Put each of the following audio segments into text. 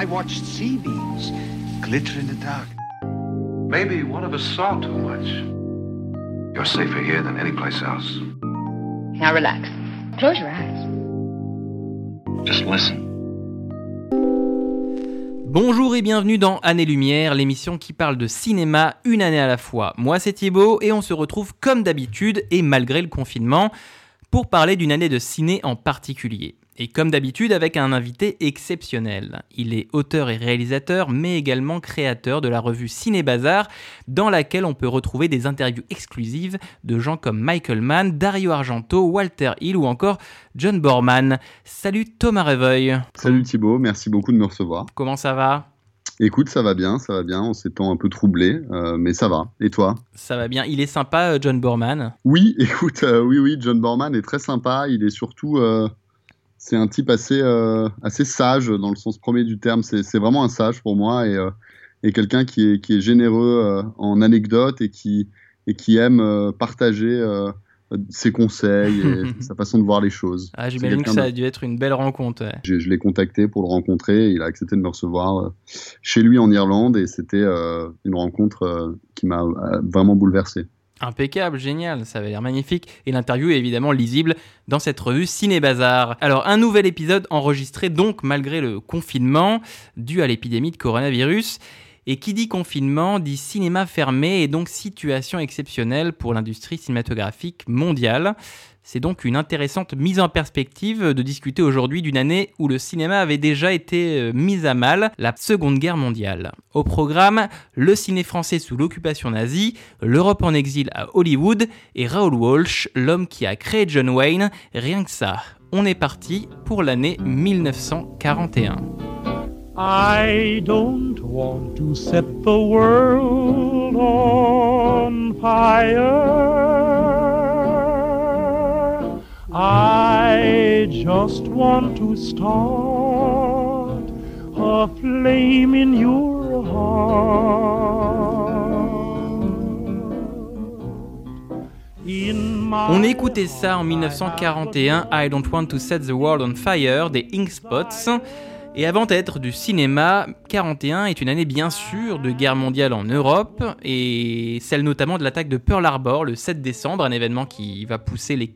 I watched sea beams glitter in the dark. Maybe one of us saw too much. You're safer here than any place else. Now relax. Close your eyes. Just listen. Bonjour et bienvenue dans Année Lumière, l'émission qui parle de cinéma une année à la fois. Moi c'est Thibaut et on se retrouve comme d'habitude et malgré le confinement pour parler d'une année de ciné en particulier. Et comme d'habitude avec un invité exceptionnel. Il est auteur et réalisateur mais également créateur de la revue Ciné Bazar dans laquelle on peut retrouver des interviews exclusives de gens comme Michael Mann, Dario Argento, Walter Hill ou encore John Borman. Salut Thomas Reveuil. Salut Thibaut, merci beaucoup de me recevoir. Comment ça va? Écoute, ça va bien, ça va bien, on s'étant un peu troublé, euh, mais ça va. Et toi? Ça va bien. Il est sympa, euh, John Borman Oui, écoute, euh, oui, oui, John Borman est très sympa. Il est surtout, euh, c'est un type assez, euh, assez sage dans le sens premier du terme. C'est vraiment un sage pour moi et, euh, et quelqu'un qui est, qui est généreux euh, en anecdotes et qui, et qui aime euh, partager euh, ses conseils et sa façon de voir les choses. Ah, j'imagine que ça a dû être une belle rencontre. ouais. Je, je l'ai contacté pour le rencontrer. Il a accepté de me recevoir euh, chez lui en Irlande et c'était euh, une rencontre qui m'a vraiment bouleversé. Impeccable, génial, ça avait l'air magnifique. Et l'interview est évidemment lisible dans cette revue Ciné Bazar. Alors, un nouvel épisode enregistré donc malgré le confinement dû à l'épidémie de coronavirus. Et qui dit confinement dit cinéma fermé et donc situation exceptionnelle pour l'industrie cinématographique mondiale. C'est donc une intéressante mise en perspective de discuter aujourd'hui d'une année où le cinéma avait déjà été euh, mis à mal, la Seconde Guerre mondiale. Au programme, le ciné français sous l'occupation nazie, l'Europe en exil à Hollywood et Raoul Walsh, l'homme qui a créé John Wayne, rien que ça. On est parti pour l'année 1941. I don't want to set the world on fire. Just want to start a flame in your heart. In my On écoutait ça en 1941, I Don't Want to Set the World on Fire des Ink Spots. Et avant d'être du cinéma, 41 est une année bien sûr de guerre mondiale en Europe, et celle notamment de l'attaque de Pearl Harbor le 7 décembre, un événement qui va pousser les,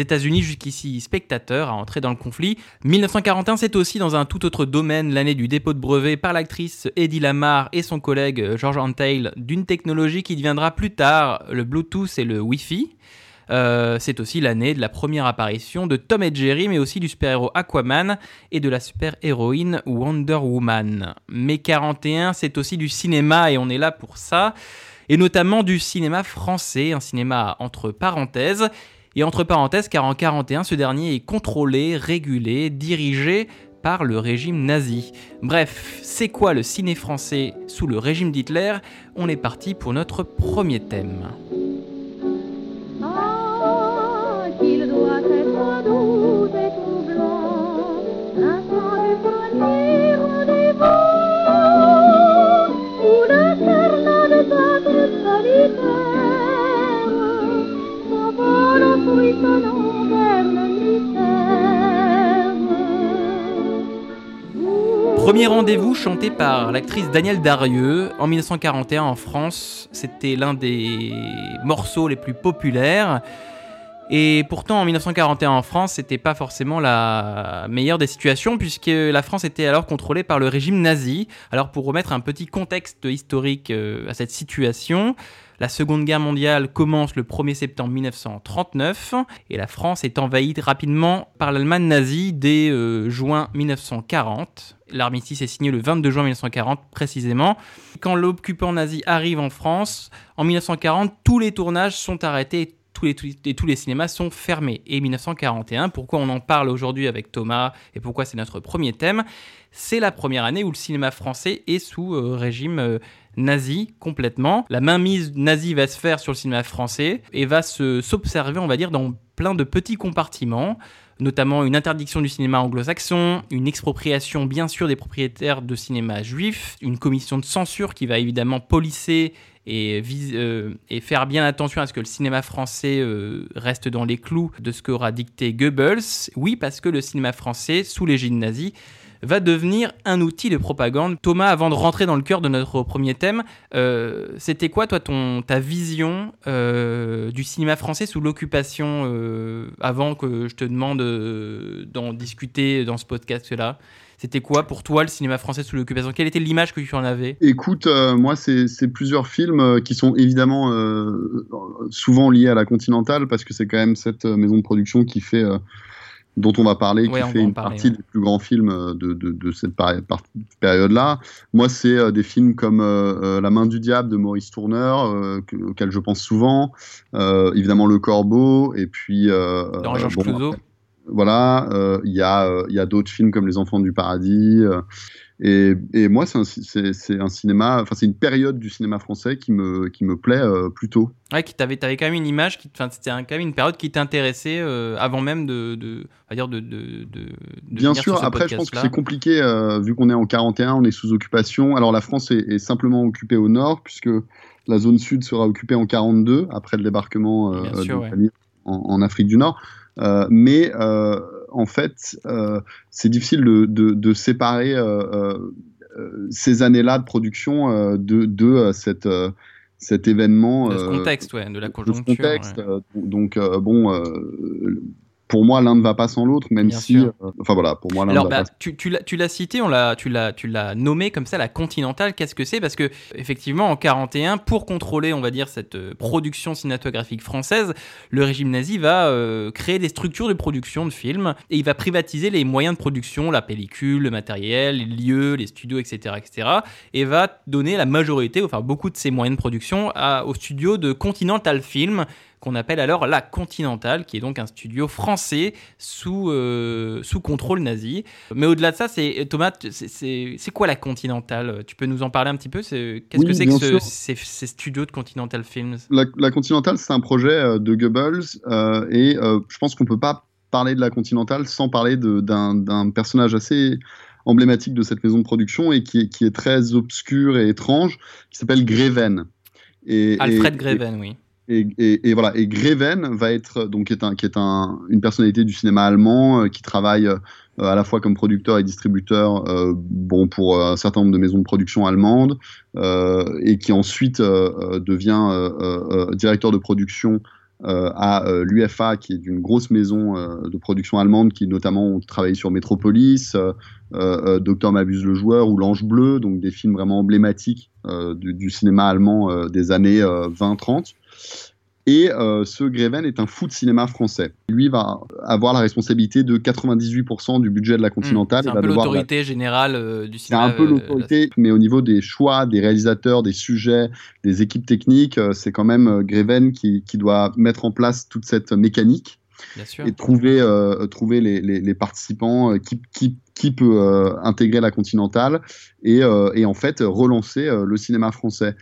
États-Unis jusqu'ici spectateurs à entrer dans le conflit. 1941, c'est aussi dans un tout autre domaine l'année du dépôt de brevet par l'actrice Eddie Lamar et son collègue George Antheil d'une technologie qui deviendra plus tard le Bluetooth et le Wi-Fi. Euh, c'est aussi l'année de la première apparition de Tom et Jerry, mais aussi du super-héros Aquaman et de la super-héroïne Wonder Woman. Mais 41, c'est aussi du cinéma et on est là pour ça. Et notamment du cinéma français, un cinéma entre parenthèses. Et entre parenthèses, car en 41, ce dernier est contrôlé, régulé, dirigé par le régime nazi. Bref, c'est quoi le ciné français sous le régime d'Hitler? On est parti pour notre premier thème. Premier rendez-vous chanté par l'actrice Danielle Darieux en 1941 en France. C'était l'un des morceaux les plus populaires. Et pourtant, en 1941 en France, c'était pas forcément la meilleure des situations, puisque la France était alors contrôlée par le régime nazi. Alors, pour remettre un petit contexte historique euh, à cette situation, la Seconde Guerre mondiale commence le 1er septembre 1939, et la France est envahie rapidement par l'Allemagne nazie dès euh, juin 1940. L'armistice est signé le 22 juin 1940 précisément. Quand l'occupant nazi arrive en France, en 1940, tous les tournages sont arrêtés tous les, tous les- cinémas sont fermés. Et 1941, pourquoi on en parle aujourd'hui avec Thomas et pourquoi c'est notre premier thème, c'est la première année où le cinéma français est sous euh, régime euh, nazi complètement. La mainmise nazie va se faire sur le cinéma français et va se s'observer, on va dire, dans plein de petits compartiments notamment une interdiction du cinéma anglo-saxon, une expropriation bien sûr des propriétaires de cinéma juifs, une commission de censure qui va évidemment polisser euh, et faire bien attention à ce que le cinéma français euh, reste dans les clous de ce qu'aura dicté Goebbels. Oui, parce que le cinéma français, sous l'égide nazie, va devenir un outil de propagande. Thomas, avant de rentrer dans le cœur de notre premier thème, euh, c'était quoi, toi, ta vision du cinéma français sous l'occupation avant que je te demande d'en discuter dans ce podcast-là? C'était quoi pour toi le cinéma français sous l'occupation? Quelle était l'image que tu en avais? Écoute, euh, moi, c'est plusieurs films euh, qui sont évidemment euh, souvent liés à la Continentale parce que c'est quand même cette maison de production qui fait, dont on va parler, Ouais, qui fait une parler, partie ouais. des plus grands films de, de, de cette période-là. Moi, c'est euh, des films comme euh, La main du diable de Maurice Tourneur, euh, que- auquel je pense souvent. Évidemment, Le Corbeau, et puis. Dans Georges bon, Clouzot après, voilà, euh, il y a, euh, y a d'autres films comme Les Enfants du Paradis. euh, et, et moi, c'est un, un cinéma, enfin, c'est une période du cinéma français qui me, qui me plaît euh, plutôt. Ouais, qui t'avais, quand même une image, qui, enfin, c'était quand même une période qui t'intéressait euh, avant même de, de, va dire de, de, Bien sûr, sur après, je pense que c'est compliqué, euh, vu qu'on est en 41, on est sous occupation. Alors, la France est, est simplement occupée au nord, puisque la zone sud sera occupée en 42, après le débarquement sûr, de ouais. en, en Afrique du Nord. Euh, mais euh, en fait, euh, c'est difficile de, de, de séparer euh, euh, euh, ces années-là de production euh, de, de euh, cette, euh, cet événement. de ce euh, contexte, ouais, de la de ce conjoncture. contexte. ouais. euh, donc, euh, bon, euh, pour moi, l'un ne va pas sans l'autre, même Bien si. euh, enfin, voilà, pour moi, l'un ne Alors, va bah, pas tu, tu l'as, tu l'as cité, on l'a, tu, l'as, tu l'as nommé comme ça, la Continentale. Qu'est-ce que c'est? Parce que, effectivement, en 41, pour contrôler, on va dire, cette euh, production cinématographique française, le régime nazi va euh, créer des structures de production de films et il va privatiser les moyens de production, la pellicule, le matériel, les lieux, les studios, etc., etc. Et va donner la majorité, enfin beaucoup de ces moyens de production, à, au studio de Continental Film qu'on appelle alors la Continental, qui est donc un studio français sous, euh, sous contrôle nazi. Mais au-delà de ça, c'est Thomas, c'est- quoi la Continental Tu peux nous en parler un petit peu? Qu'est-ce Oui, que c'est que ce- ces, ces studios de Continental Films? La, la Continental, c'est un projet euh, de Goebbels euh, et euh, je pense qu'on peut pas parler de la Continental sans parler d'un personnage assez emblématique de cette maison de production et qui est, qui est très obscur et étrange, qui s'appelle Greven. Et, Alfred et- Greven, oui. Et, voilà. Et Greven va être donc qui est, une personnalité du cinéma allemand euh, qui travaille euh, à la fois comme producteur et distributeur, euh, bon pour un certain nombre de maisons de production allemandes, et qui ensuite devient directeur de production à l'UFA, qui est une grosse maison de production allemande qui notamment ont travaillé sur Metropolis, Docteur m'abuse le joueur ou L'Ange bleu, donc des films vraiment emblématiques du, cinéma allemand des années euh, 20-30. Et euh, ce Greven est un fou de cinéma français. Lui va avoir la responsabilité de 98% du budget de la Continentale. Hmm, C'est un peu l'autorité générale euh, du c'est cinéma. un peu euh, l'autorité, mais au niveau des choix, des réalisateurs, des sujets, des équipes techniques, euh, c'est quand même euh, Greven qui, qui doit mettre en place toute cette mécanique Bien sûr. et trouver, trouver les, les- les participants qui, qui, qui peut euh, intégrer la Continentale et, euh, et en fait relancer euh, le cinéma français.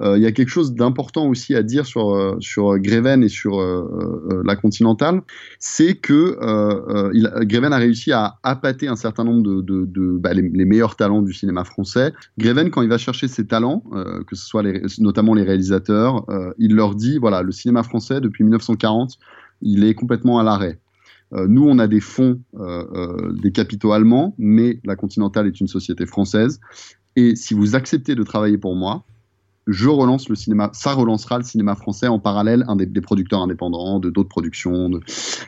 Euh, Il y a quelque chose d'important aussi à dire sur, euh, sur Greven et sur euh, euh, la Continentale, c'est que euh, euh, il, Greven a réussi à appâter un certain nombre de, de, de- bah, les, meilleurs talents du cinéma français. Greven, quand il va chercher ses talents, euh, que ce soit les, notamment les réalisateurs, euh, il leur dit voilà, le cinéma français depuis 1940, il est complètement à l'arrêt. Euh, nous, on a des fonds, euh, euh, des capitaux allemands, mais la Continentale est une société française. Et si vous acceptez de travailler pour moi, je relance le cinéma, ça relancera le cinéma français en parallèle, un des, producteurs indépendants, de d'autres productions.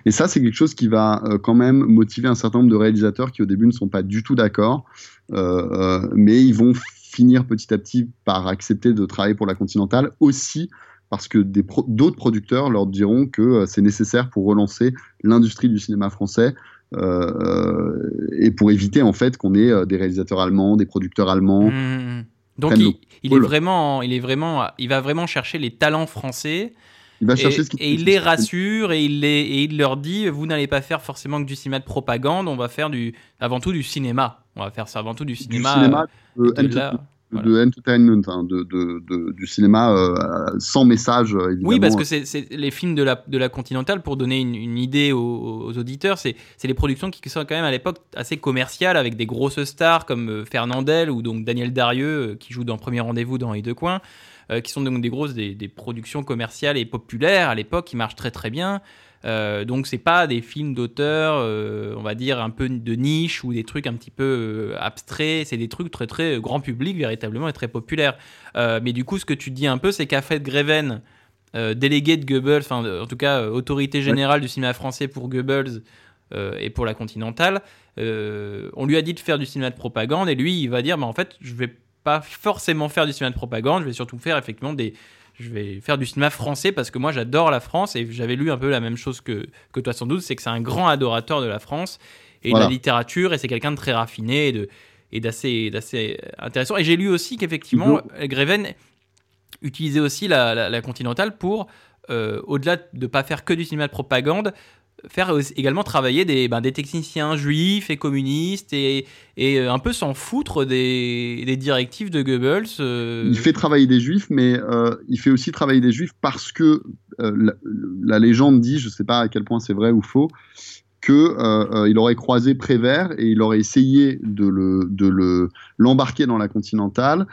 Et ça, c'est quelque chose qui va quand même motiver un certain nombre de réalisateurs qui au début ne sont pas du tout d'accord, mais ils vont finir petit à petit par accepter de travailler pour la Continentale aussi parce que d'autres producteurs leur diront que euh, c'est nécessaire pour relancer l'industrie du cinéma français euh, et pour éviter en fait qu'on ait euh, des réalisateurs allemands, des producteurs allemands. Mhm. Donc prennent il, le il est vraiment, il est vraiment, il va vraiment chercher les talents français Il va et, chercher ce qui et il les rassure et il les et il leur dit vous n'allez pas faire forcément que du cinéma de propagande, on va faire du avant tout du cinéma. On va faire ça avant tout du du cinéma. cinéma de, euh, de là. de entertainment, hein, de, de- de- du cinéma euh, sans message euh, évidemment. Oui, parce que c'est les films de la, de la Continentale, pour donner une, une idée aux, aux auditeurs, c'est les productions qui sont quand même à l'époque assez commerciales, avec des grosses stars comme euh, Fernandel ou donc Daniel Darieux, euh, qui joue dans Premier Rendez-vous dans Les Deux Coins, euh, qui sont donc des grosses des, des productions commerciales et populaires à l'époque, qui marchent très très bien. Euh, donc c'est pas des films d'auteur, euh, on va dire un peu de niche ou des trucs un petit peu euh, abstraits. C'est des trucs très très grand public véritablement et très populaires. Euh, mais du coup, ce que tu dis un peu, c'est qu'a fait Greven, délégué de Goebbels, enfin en tout cas autorité générale du cinéma français pour Goebbels et pour la Continentale, on lui a dit de faire du cinéma de propagande et lui il va dire, bah, en fait, je vais pas forcément faire du cinéma de propagande, je vais surtout faire effectivement des je vais faire du cinéma français parce que moi j'adore la France et j'avais lu un peu la même chose que, que toi sans doute, c'est que c'est un grand adorateur de la France et Voilà. de la littérature et c'est quelqu'un de très raffiné et de et d'assez d'assez intéressant. Et j'ai lu aussi qu'effectivement Greven utilisait aussi la, la, la Continentale pour euh, au-delà de pas faire que du cinéma de propagande faire également travailler des, ben, des techniciens juifs et communistes et, euh, un peu s'en foutre des, directives de Goebbels. euh, Il fait travailler des juifs, mais euh, il fait aussi travailler des juifs parce que la, légende dit, je ne sais pas à quel point c'est vrai ou faux, que euh, euh, il aurait croisé Prévert et il aurait essayé de le de le l'embarquer dans la Continentale.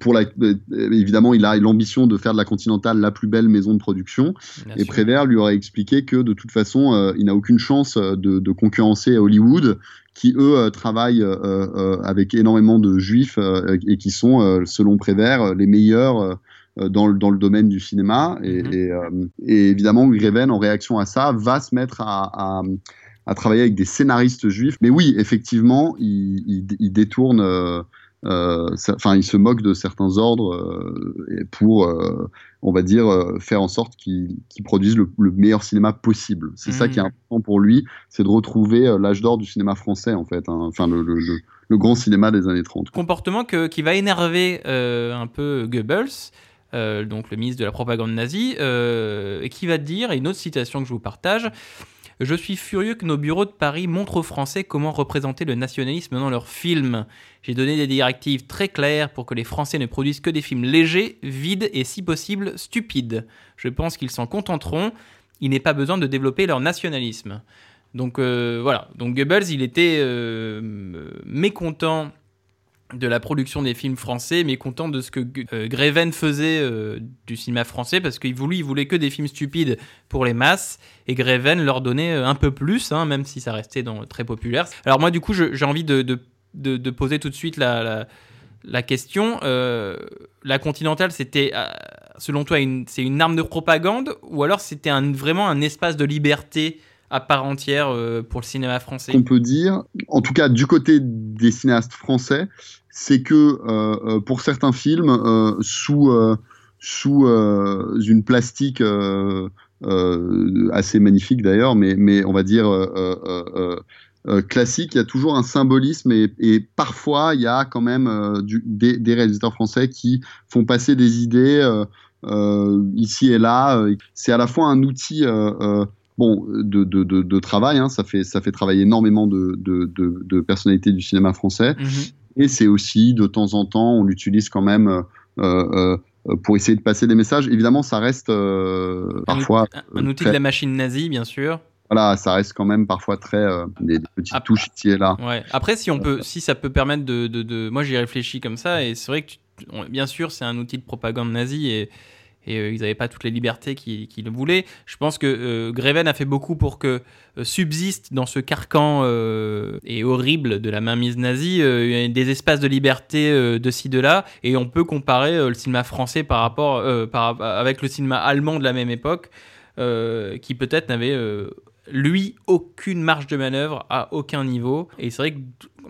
Pour la, euh, évidemment, il a l'ambition de faire de la Continentale la plus belle maison de production. bien Et sûr. Prévert lui aurait expliqué que de toute façon, euh, il n'a aucune chance euh, de, de concurrencer Hollywood, qui eux travaillent euh, avec énormément de juifs et qui sont, selon Prévert, les meilleurs dans, le- dans le domaine du cinéma. Et, Mhm. et, euh, et évidemment, Greven, en réaction à ça, va se mettre à, à- à travailler avec des scénaristes juifs. Mais oui, effectivement, il, il- il détourne. euh, Enfin, il se moque de certains ordres euh, pour, euh, on va dire, euh, faire en sorte qu'ils produisent le, le meilleur cinéma possible. C'est ça Mhm. qui est important pour lui, c'est de retrouver euh, l'âge d'or du cinéma français, en fait. hein. Enfin, le, le- le- le grand cinéma des années 30. comportement que, qui va énerver euh, un peu Goebbels, euh, donc le ministre de la propagande nazie, euh, et qui va dire, et une autre citation que je vous partage, Je suis furieux que nos bureaux de Paris montrent aux Français comment représenter le nationalisme dans leurs films. J'ai donné des directives très claires pour que les Français ne produisent que des films légers, vides et si possible stupides. Je pense qu'ils s'en contenteront. Il n'est pas besoin de développer leur nationalisme. Donc euh, voilà, donc Goebbels, il était euh, mécontent de la production des films français, mécontent de ce que euh, Greven faisait euh, du cinéma français, parce qu'il voulait, que des films stupides pour les masses, et Greven leur donnait euh, un peu plus, hein, même si ça restait très populaire. Alors moi, du coup, j'ai envie de, poser tout de suite la, question. La Continentale, c'était, selon toi, c'est une arme de propagande, ou alors c'était vraiment un espace de liberté à part entière euh, pour le cinéma français qu'on peut dire, en tout cas du côté des cinéastes français, c'est que euh, euh, pour certains films, sous, sous une plastique assez magnifique d'ailleurs, mais, mais on va dire classique, il y a toujours un symbolisme et, parfois il y a quand même des, réalisateurs français qui font passer des idées ici et là. C'est à la fois un outil bon, de, de, de, de travail, hein, ça, fait, ça fait travailler énormément de, de, personnalités du cinéma français, Mhm. et c'est aussi, de temps en temps, on l'utilise quand même euh, euh, euh, pour essayer de passer des messages. Évidemment, ça reste euh, parfois, Un, un outil très- de la machine nazie, bien sûr. voilà, ça reste quand même parfois très des, des petites Ah, touches ici et là. Ouais. Après, si on peut, si ça peut permettre de, de, de- moi j'y réfléchis comme ça, et c'est vrai que, tu- bien sûr, c'est un outil de propagande nazie et, et euh, ils n'avaient pas toutes les libertés qu'ils voulaient. Je pense que euh, Greven a fait beaucoup pour que euh, subsiste dans ce carcan et horrible de la mainmise nazie des espaces de liberté de ci de là, et on peut comparer le cinéma français par rapport, avec le cinéma allemand de la même époque, qui peut-être n'avait lui aucune marge de manœuvre à aucun niveau. Et c'est vrai que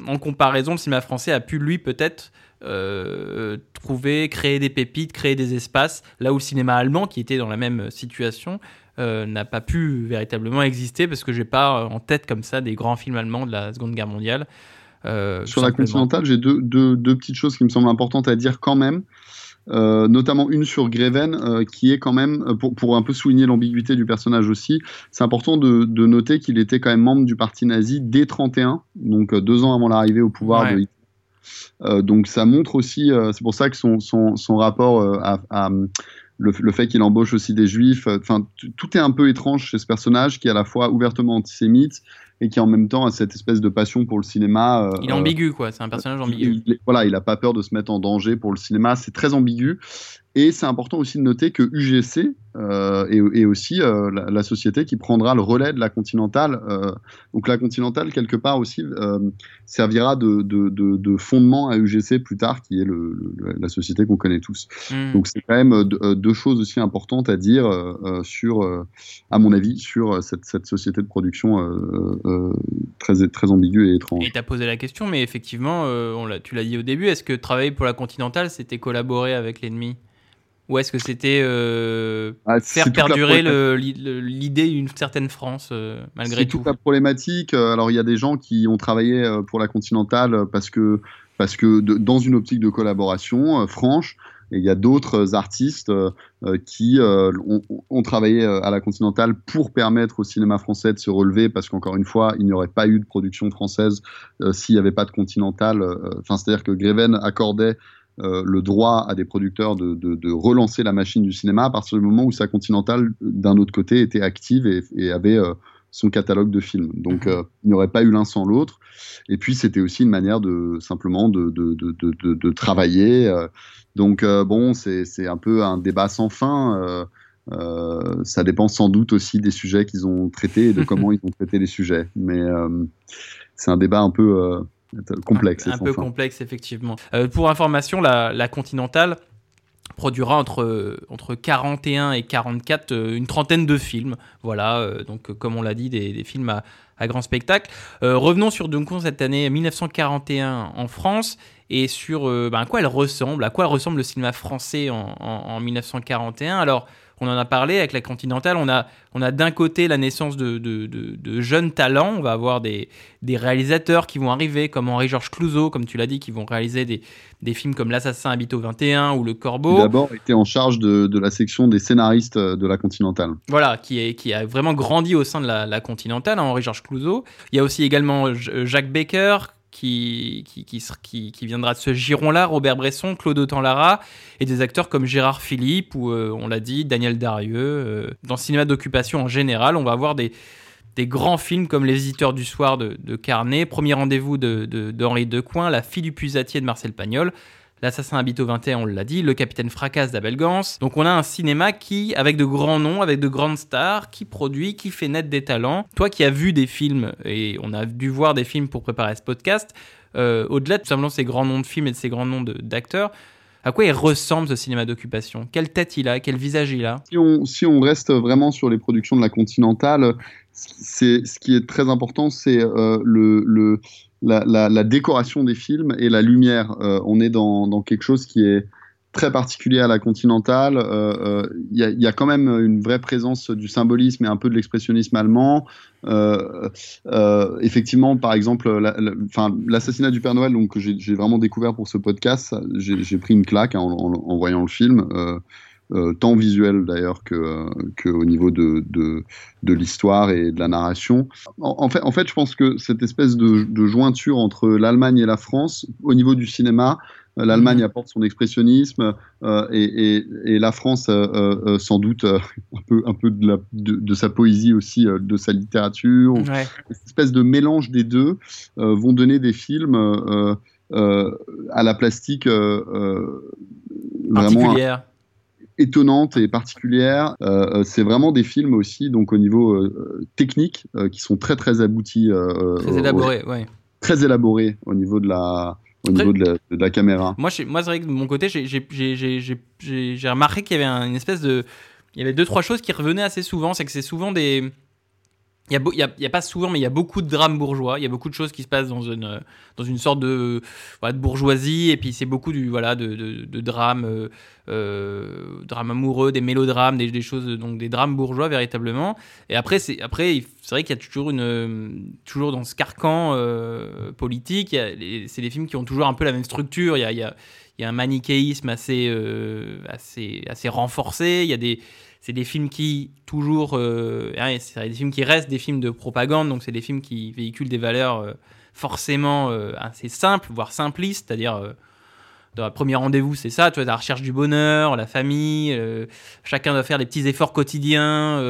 en comparaison, le cinéma français a pu lui peut-être euh, trouver, créer des pépites, créer des espaces, là où le cinéma allemand, qui était dans la même situation, euh, n'a pas pu véritablement exister parce que j'ai pas euh, en tête comme ça des grands films allemands de la Seconde Guerre mondiale. Euh, Sur la. Continentale, j'ai deux, deux, deux petites choses qui me semblent importantes à dire quand même. Euh, notamment une sur Greven, euh, qui est quand même, pour, pour un peu souligner l'ambiguïté du personnage aussi, c'est important de, de noter qu'il était quand même membre du parti nazi dès 31, donc deux ans avant l'arrivée au pouvoir Ouais. de Hitler. Euh, donc ça montre aussi, euh, c'est pour ça que son, son, son rapport euh, à, le, le fait qu'il embauche aussi des juifs, enfin tout est un peu étrange chez ce personnage qui est à la fois ouvertement antisémite, et qui en même temps a cette espèce de passion pour le cinéma. il est ambigu, quoi. C'est un personnage ambigu. Il, voilà, il a pas peur de se mettre en danger pour le cinéma. C'est très ambigu. Et c'est important aussi de noter que UGC euh, est, aussi euh, la, société qui prendra le relais de la Continentale. Euh, donc la Continentale, quelque part aussi, servira de, de, fondement à UGC plus tard, qui est le, la société qu'on connaît tous. Hmm. Donc c'est quand même deux choses aussi importantes à dire sur, à mon avis, sur cette, cette société de production très, très ambiguë et étrange. Et tu as posé la question, mais effectivement, on tu l'as dit au début, est-ce que travailler pour la Continentale, c'était collaborer avec l'ennemi? Ou est-ce que c'était euh, ah, faire perdurer l'idée d'une certaine France euh, malgré tout C'est toute la problématique. Euh, alors il y a des gens qui ont travaillé pour la Continentale parce que, parce que dans une optique de collaboration franche, et il y a d'autres artistes qui ont, travaillé à la Continentale pour permettre au cinéma français de se relever, parce qu'encore une fois, il n'y aurait pas eu de production française s'il n'y avait pas de Continentale. Enfin, c'est-à-dire que Greven accordait euh, le droit à des producteurs de, relancer la machine du cinéma à partir du moment où sa Continental, d'un autre côté, était active et, avait euh, son catalogue de films. Donc mhm. euh, il n'y aurait pas eu l'un sans l'autre. Et puis c'était aussi une manière de simplement de, travailler. donc bon, c'est un peu un débat sans fin. ça dépend sans doute aussi des sujets qu'ils ont traités et de comment ils ont traité les sujets. Mais c'est un débat un peu complexe. Un, peu complexe, effectivement. Euh, pour information, la, la, Continentale produira entre, entre 41 et 44 euh, une trentaine de films. Voilà, euh, donc comme on l'a dit, des, des, films à, à grand spectacle. revenons sur donc cette année 1941 en France et sur ben, à quoi elle ressemble, à quoi ressemble le cinéma français en, en, en 1941. Alors, on en a parlé avec la Continentale. On a, on a d'un côté la naissance de, jeunes talents. On va avoir des, réalisateurs qui vont arriver, comme Henri-Georges Clouzot, comme tu l'as dit, qui vont réaliser des, films comme L'Assassin habite au 21 ou Le Corbeau. D'abord, était en charge de, la section des scénaristes de la Continentale. Voilà, qui, est, qui a vraiment grandi au sein de la, la Continentale, hein, Henri-Georges Clouzot. Il y a aussi également Jacques Becker, qui, qui, qui, viendra de ce giron-là, Robert Bresson, Claude Autant-Lara, et des acteurs comme Gérard Philippe ou, euh, on l'a dit, Daniel Darieux. Euh, dans le cinéma d'occupation en général, on va avoir des, des grands films comme Les Visiteurs du Soir de, Carnet, Premier Rendez-vous d'Henri de, de, Decoing, La fille du pusatier de Marcel Pagnol, L'assassin habite au 21, on l'a dit, Le capitaine fracasse d'Abel Gans. Donc on a un cinéma qui, avec de grands noms, avec de grandes stars, qui produit, qui fait naître des talents. Toi qui as vu des films, et on a dû voir des films pour préparer ce podcast, euh, au-delà de tout simplement ces grands noms de films et de ces grands noms d'acteurs, à quoi il ressemble ce cinéma d'occupation? Quelle tête il a? Quel visage il a? Si on, reste vraiment sur les productions de la Continentale, ce qui est très important, c'est euh, le la, décoration des films et la lumière. Euh, on est dans, quelque chose qui est très particulier à la Continentale. Il euh, euh, y, a quand même une vraie présence du symbolisme et un peu de l'expressionnisme allemand. effectivement, par exemple, l'assassinat du Père Noël, donc que j'ai vraiment découvert pour ce podcast, j'ai pris une claque hein, en, voyant le film. Euh, tant visuel d'ailleurs que, que, au niveau de, de, de l'histoire et de la narration. En, fait, en fait, je pense que cette espèce de, de jointure entre l'Allemagne et la France, au niveau du cinéma, euh, l'Allemagne mhm. apporte son expressionnisme euh, et, et, et, la France, euh, sans doute, un peu, un peu de, la, de, sa poésie aussi, de sa littérature. Cette espèce de mélange des deux vont donner des films à la plastique vraiment étonnante et particulière. Euh, euh, c'est vraiment des films aussi, donc au niveau euh, technique, qui sont très très aboutis. très élaborés, ouais. Très élaborés au niveau de la, au niveau de la, caméra. Moi, moi c'est vrai que de mon côté, j'ai remarqué qu'il y avait une espèce de. Il y avait deux, trois choses qui revenaient assez souvent. C'est que c'est souvent des il n'y a, pas souvent, mais il y a beaucoup de drames bourgeois. Il y a beaucoup de choses qui se passent dans une, dans une sorte de, bourgeoisie. Et puis, c'est beaucoup du, voilà, de, drames, euh, euh drames amoureux, des mélodrames, des, choses, donc des drames bourgeois véritablement. Et après, c'est, après, c'est vrai qu'il y a toujours, une, toujours dans ce carcan euh, politique, c'est des films qui ont toujours un peu la même structure. Il y a, y a, y un manichéisme assez, assez, assez renforcé. Il y a des c'est des films qui toujours euh, c'est des films qui restent des films de propagande donc c'est des films qui véhiculent des valeurs euh, forcément euh, assez simples voire simplistes c'est-à-dire dans un premier rendez-vous, c'est ça, tu vois, la recherche du bonheur, la famille, chacun doit faire des petits efforts quotidiens.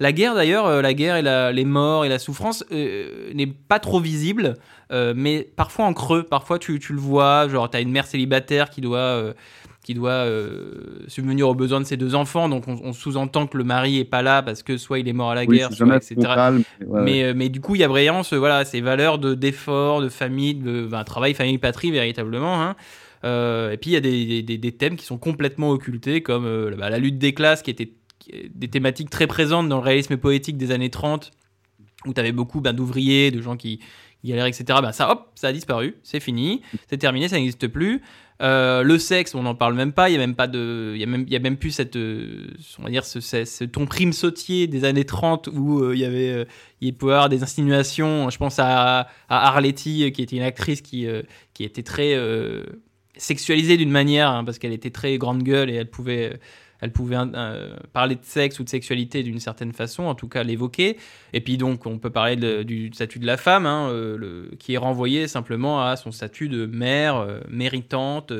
la guerre, d'ailleurs, la guerre et les morts et la souffrance n'est pas trop visible, mais parfois en creux. Parfois, tu, tu le vois, genre, tu as une mère célibataire qui doit. Euh, qui doit euh, subvenir aux besoins de ses deux enfants, donc on, on sous-entend que le mari est pas là parce que soit il est mort à la Oui, guerre, soit etc. frontal, mais, ouais, mais, ouais. euh, mais du coup, il y a vraiment ce, voilà, ces valeurs de, d'effort, de famille, de ben, travail, famille, patrie, véritablement. hein. Euh, et puis, il y a des, des- des- des thèmes qui sont complètement occultés, comme euh, bah, la lutte des classes, qui était des thématiques très présentes dans le réalisme poétique des années 30, où tu avais beaucoup ben, d'ouvriers, de gens qui, qui galèrent, etc. Ben, ça, hop, ça a disparu, c'est fini, c'est terminé, ça n'existe plus. Euh, le sexe, on n'en parle même pas. Il y a même pas de, il y a a même plus cette, euh, on va dire ce, ton prime sautier des années 30 où euh, il y avait, il pouvait y avoir des insinuations. Je pense à, à Arletty, qui était une actrice qui, qui était très sexualisée d'une manière, hein, parce qu'elle était très grande gueule et elle pouvait, elle pouvait euh, parler de sexe ou de sexualité d'une certaine façon, en tout cas l'évoquer. Et puis donc, on peut parler du statut de la femme, hein, euh, qui est renvoyé simplement à son statut de mère euh, méritante.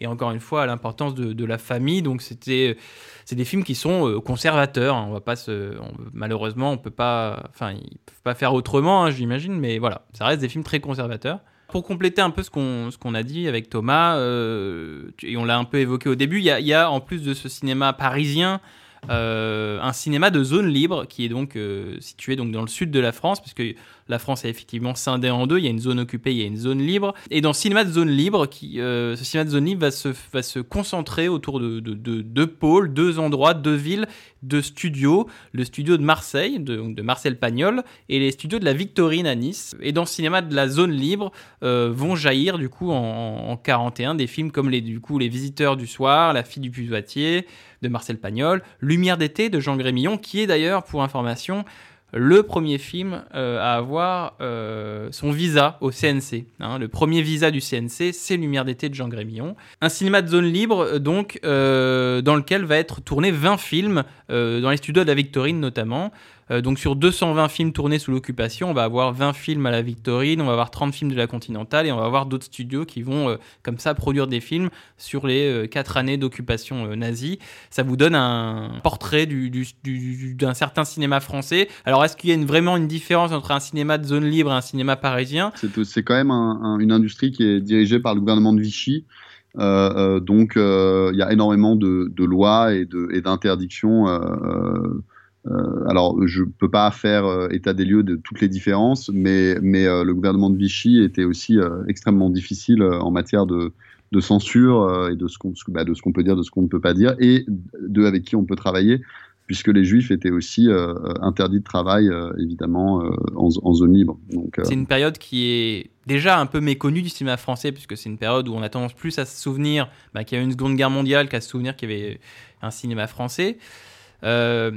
et encore une fois, à l'importance de, la famille. Donc, c'était, c'est des films qui sont conservateurs. hein. On va pas se, malheureusement, on peut pas, enfin, ils peuvent pas faire autrement, hein, j'imagine. Mais voilà, ça reste des films très conservateurs. Pour compléter un peu ce qu'on, a dit avec Thomas, euh, et on l'a un peu évoqué au début, il y a, en plus de ce cinéma parisien, euh, un cinéma de zone libre qui est donc euh, situé dans le sud de la France, parce que la France est effectivement scindée en deux. Il y a une zone occupée, il y a une zone libre. Et dans cinéma de zone libre, qui, euh, ce cinéma de zone libre va se, va se concentrer autour de, de- de deux pôles, deux endroits, deux villes, deux studios. Le studio de Marseille, de, de Marcel Pagnol, et les studios de la Victorine à Nice. Et dans cinéma de la zone libre euh, vont jaillir du coup en, en 41 des films comme les, du coup, les Visiteurs du soir, La fille du puisatier de Marcel Pagnol, Lumière d'été de Jean Grémillon, qui est d'ailleurs, pour information, le premier film euh, à avoir euh, son visa au CNC. hein. le premier visa du CNC, c'est Lumière d'été de Jean Grémillon. Un cinéma de zone libre, euh, donc, dans lequel va être tourné 20 films, dans les studios de la Victorine notamment. Euh, donc sur 220 films tournés sous l'occupation, on va avoir 20 films à la Victorine, on va avoir 30 films de la Continentale et on va avoir d'autres studios qui vont euh, comme ça produire des films sur les 4 années d'occupation euh, nazie. Ça vous donne un portrait du- du- du- d'un certain cinéma français. Alors est-ce qu'il y a vraiment une différence entre un cinéma de zone libre et un cinéma parisien? C'est quand même un- un- une industrie qui est dirigée par le gouvernement de Vichy. Euh, euh, donc, euh, il y a énormément de, lois et d'interdictions. Euh, alors, je peux pas faire euh, état des lieux de toutes les différences, mais, euh, le gouvernement de Vichy était aussi extrêmement difficile en matière de, censure et de ce qu'on ce que- bah, de ce qu'on peut dire, de ce qu'on ne peut pas dire, et de avec qui on peut travailler, puisque les juifs étaient aussi interdits de travail, évidemment, en, zone libre. C'est une période qui est déjà un peu méconnue du cinéma français, puisque c'est une période où on a tendance plus à se souvenir bah, qu'il y a eu une seconde guerre mondiale qu'à se souvenir qu'il y avait un cinéma français. Euh,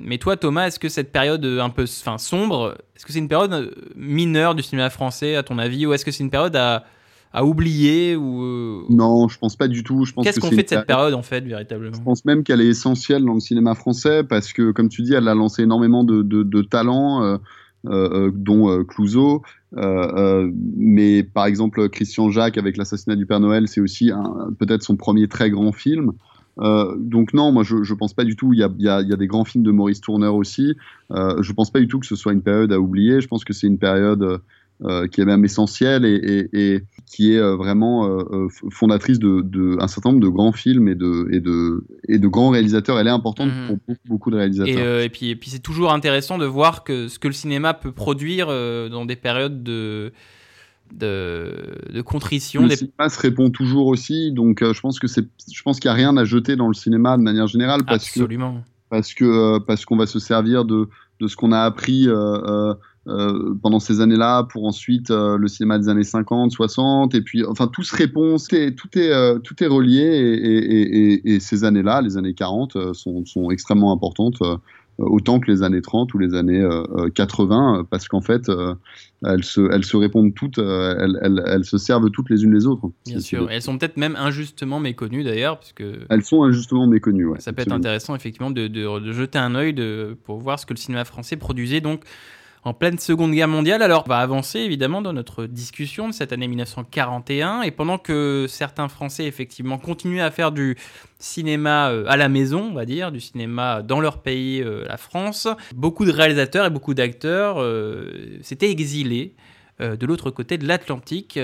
mais toi, Thomas, est-ce que cette période euh, un peu enfin, sombre, est-ce que c'est une période euh, mineure du cinéma français, à ton avis, ou est-ce que c'est une période à, à oublier ou Non, je pense pas du tout. Je pense Qu'est-ce que qu'on fait de cette période- en fait, véritablement? Je pense même qu'elle est essentielle dans le cinéma français parce que, comme tu dis, elle a lancé énormément de, de, de talents, euh, euh, euh, dont euh, Clouseau. Euh, mais par exemple, Christian Jacques avec l'assassinat du Père Noël, c'est aussi peut-être son premier très grand film. Euh, donc non, moi je, je pense pas du tout. Il y a, il y a- il y a des grands films de Maurice Tourneur aussi. Euh, je pense pas du tout que ce soit une période à oublier. Je pense que c'est une période euh, qui est même essentielle et, et- et qui est euh, vraiment fondatrice de, de un certain nombre de grands films et de, et de, et de grands réalisateurs. Elle est importante Mhm. pour beaucoup, beaucoup de réalisateurs. Et, puis, puis c'est toujours intéressant de voir que ce que le cinéma peut produire dans des périodes de, de, de contrition. le des- cinéma se répond toujours aussi, donc euh, je pense que c'est, je pense qu'il n'y a rien à jeter dans le cinéma de manière générale parce que Absolument. parce que euh, parce qu'on va se servir de de ce qu'on a appris euh, pendant ces années-là pour ensuite le cinéma des années 50, 60 et puis enfin tout se répond, tout est tout est, tout est relié et, et, et, ces années-là, les années 40 euh, sont, sont extrêmement importantes autant que les années 30 ou les années euh, euh, 80 euh, parce qu'en fait euh, elles se elles se répondent toutes, euh, elles, elles, elles se servent toutes les unes les autres. Bien C'est- sûr. Et elles sont peut-être même injustement méconnues d'ailleurs, parce que Elles sont injustement méconnues. Ouais, ça peut être intéressant effectivement de, de- de jeter un œil de, pour voir ce que le cinéma français produisait donc en pleine Seconde Guerre mondiale. Alors, on va avancer évidemment dans notre discussion de cette année 1941. Et pendant que certains Français, effectivement, continuaient à faire du cinéma euh, à la maison, on va dire, du cinéma dans leur pays, euh, la France, beaucoup de réalisateurs et beaucoup d'acteurs euh, s'étaient exilés de l'autre côté de l'Atlantique,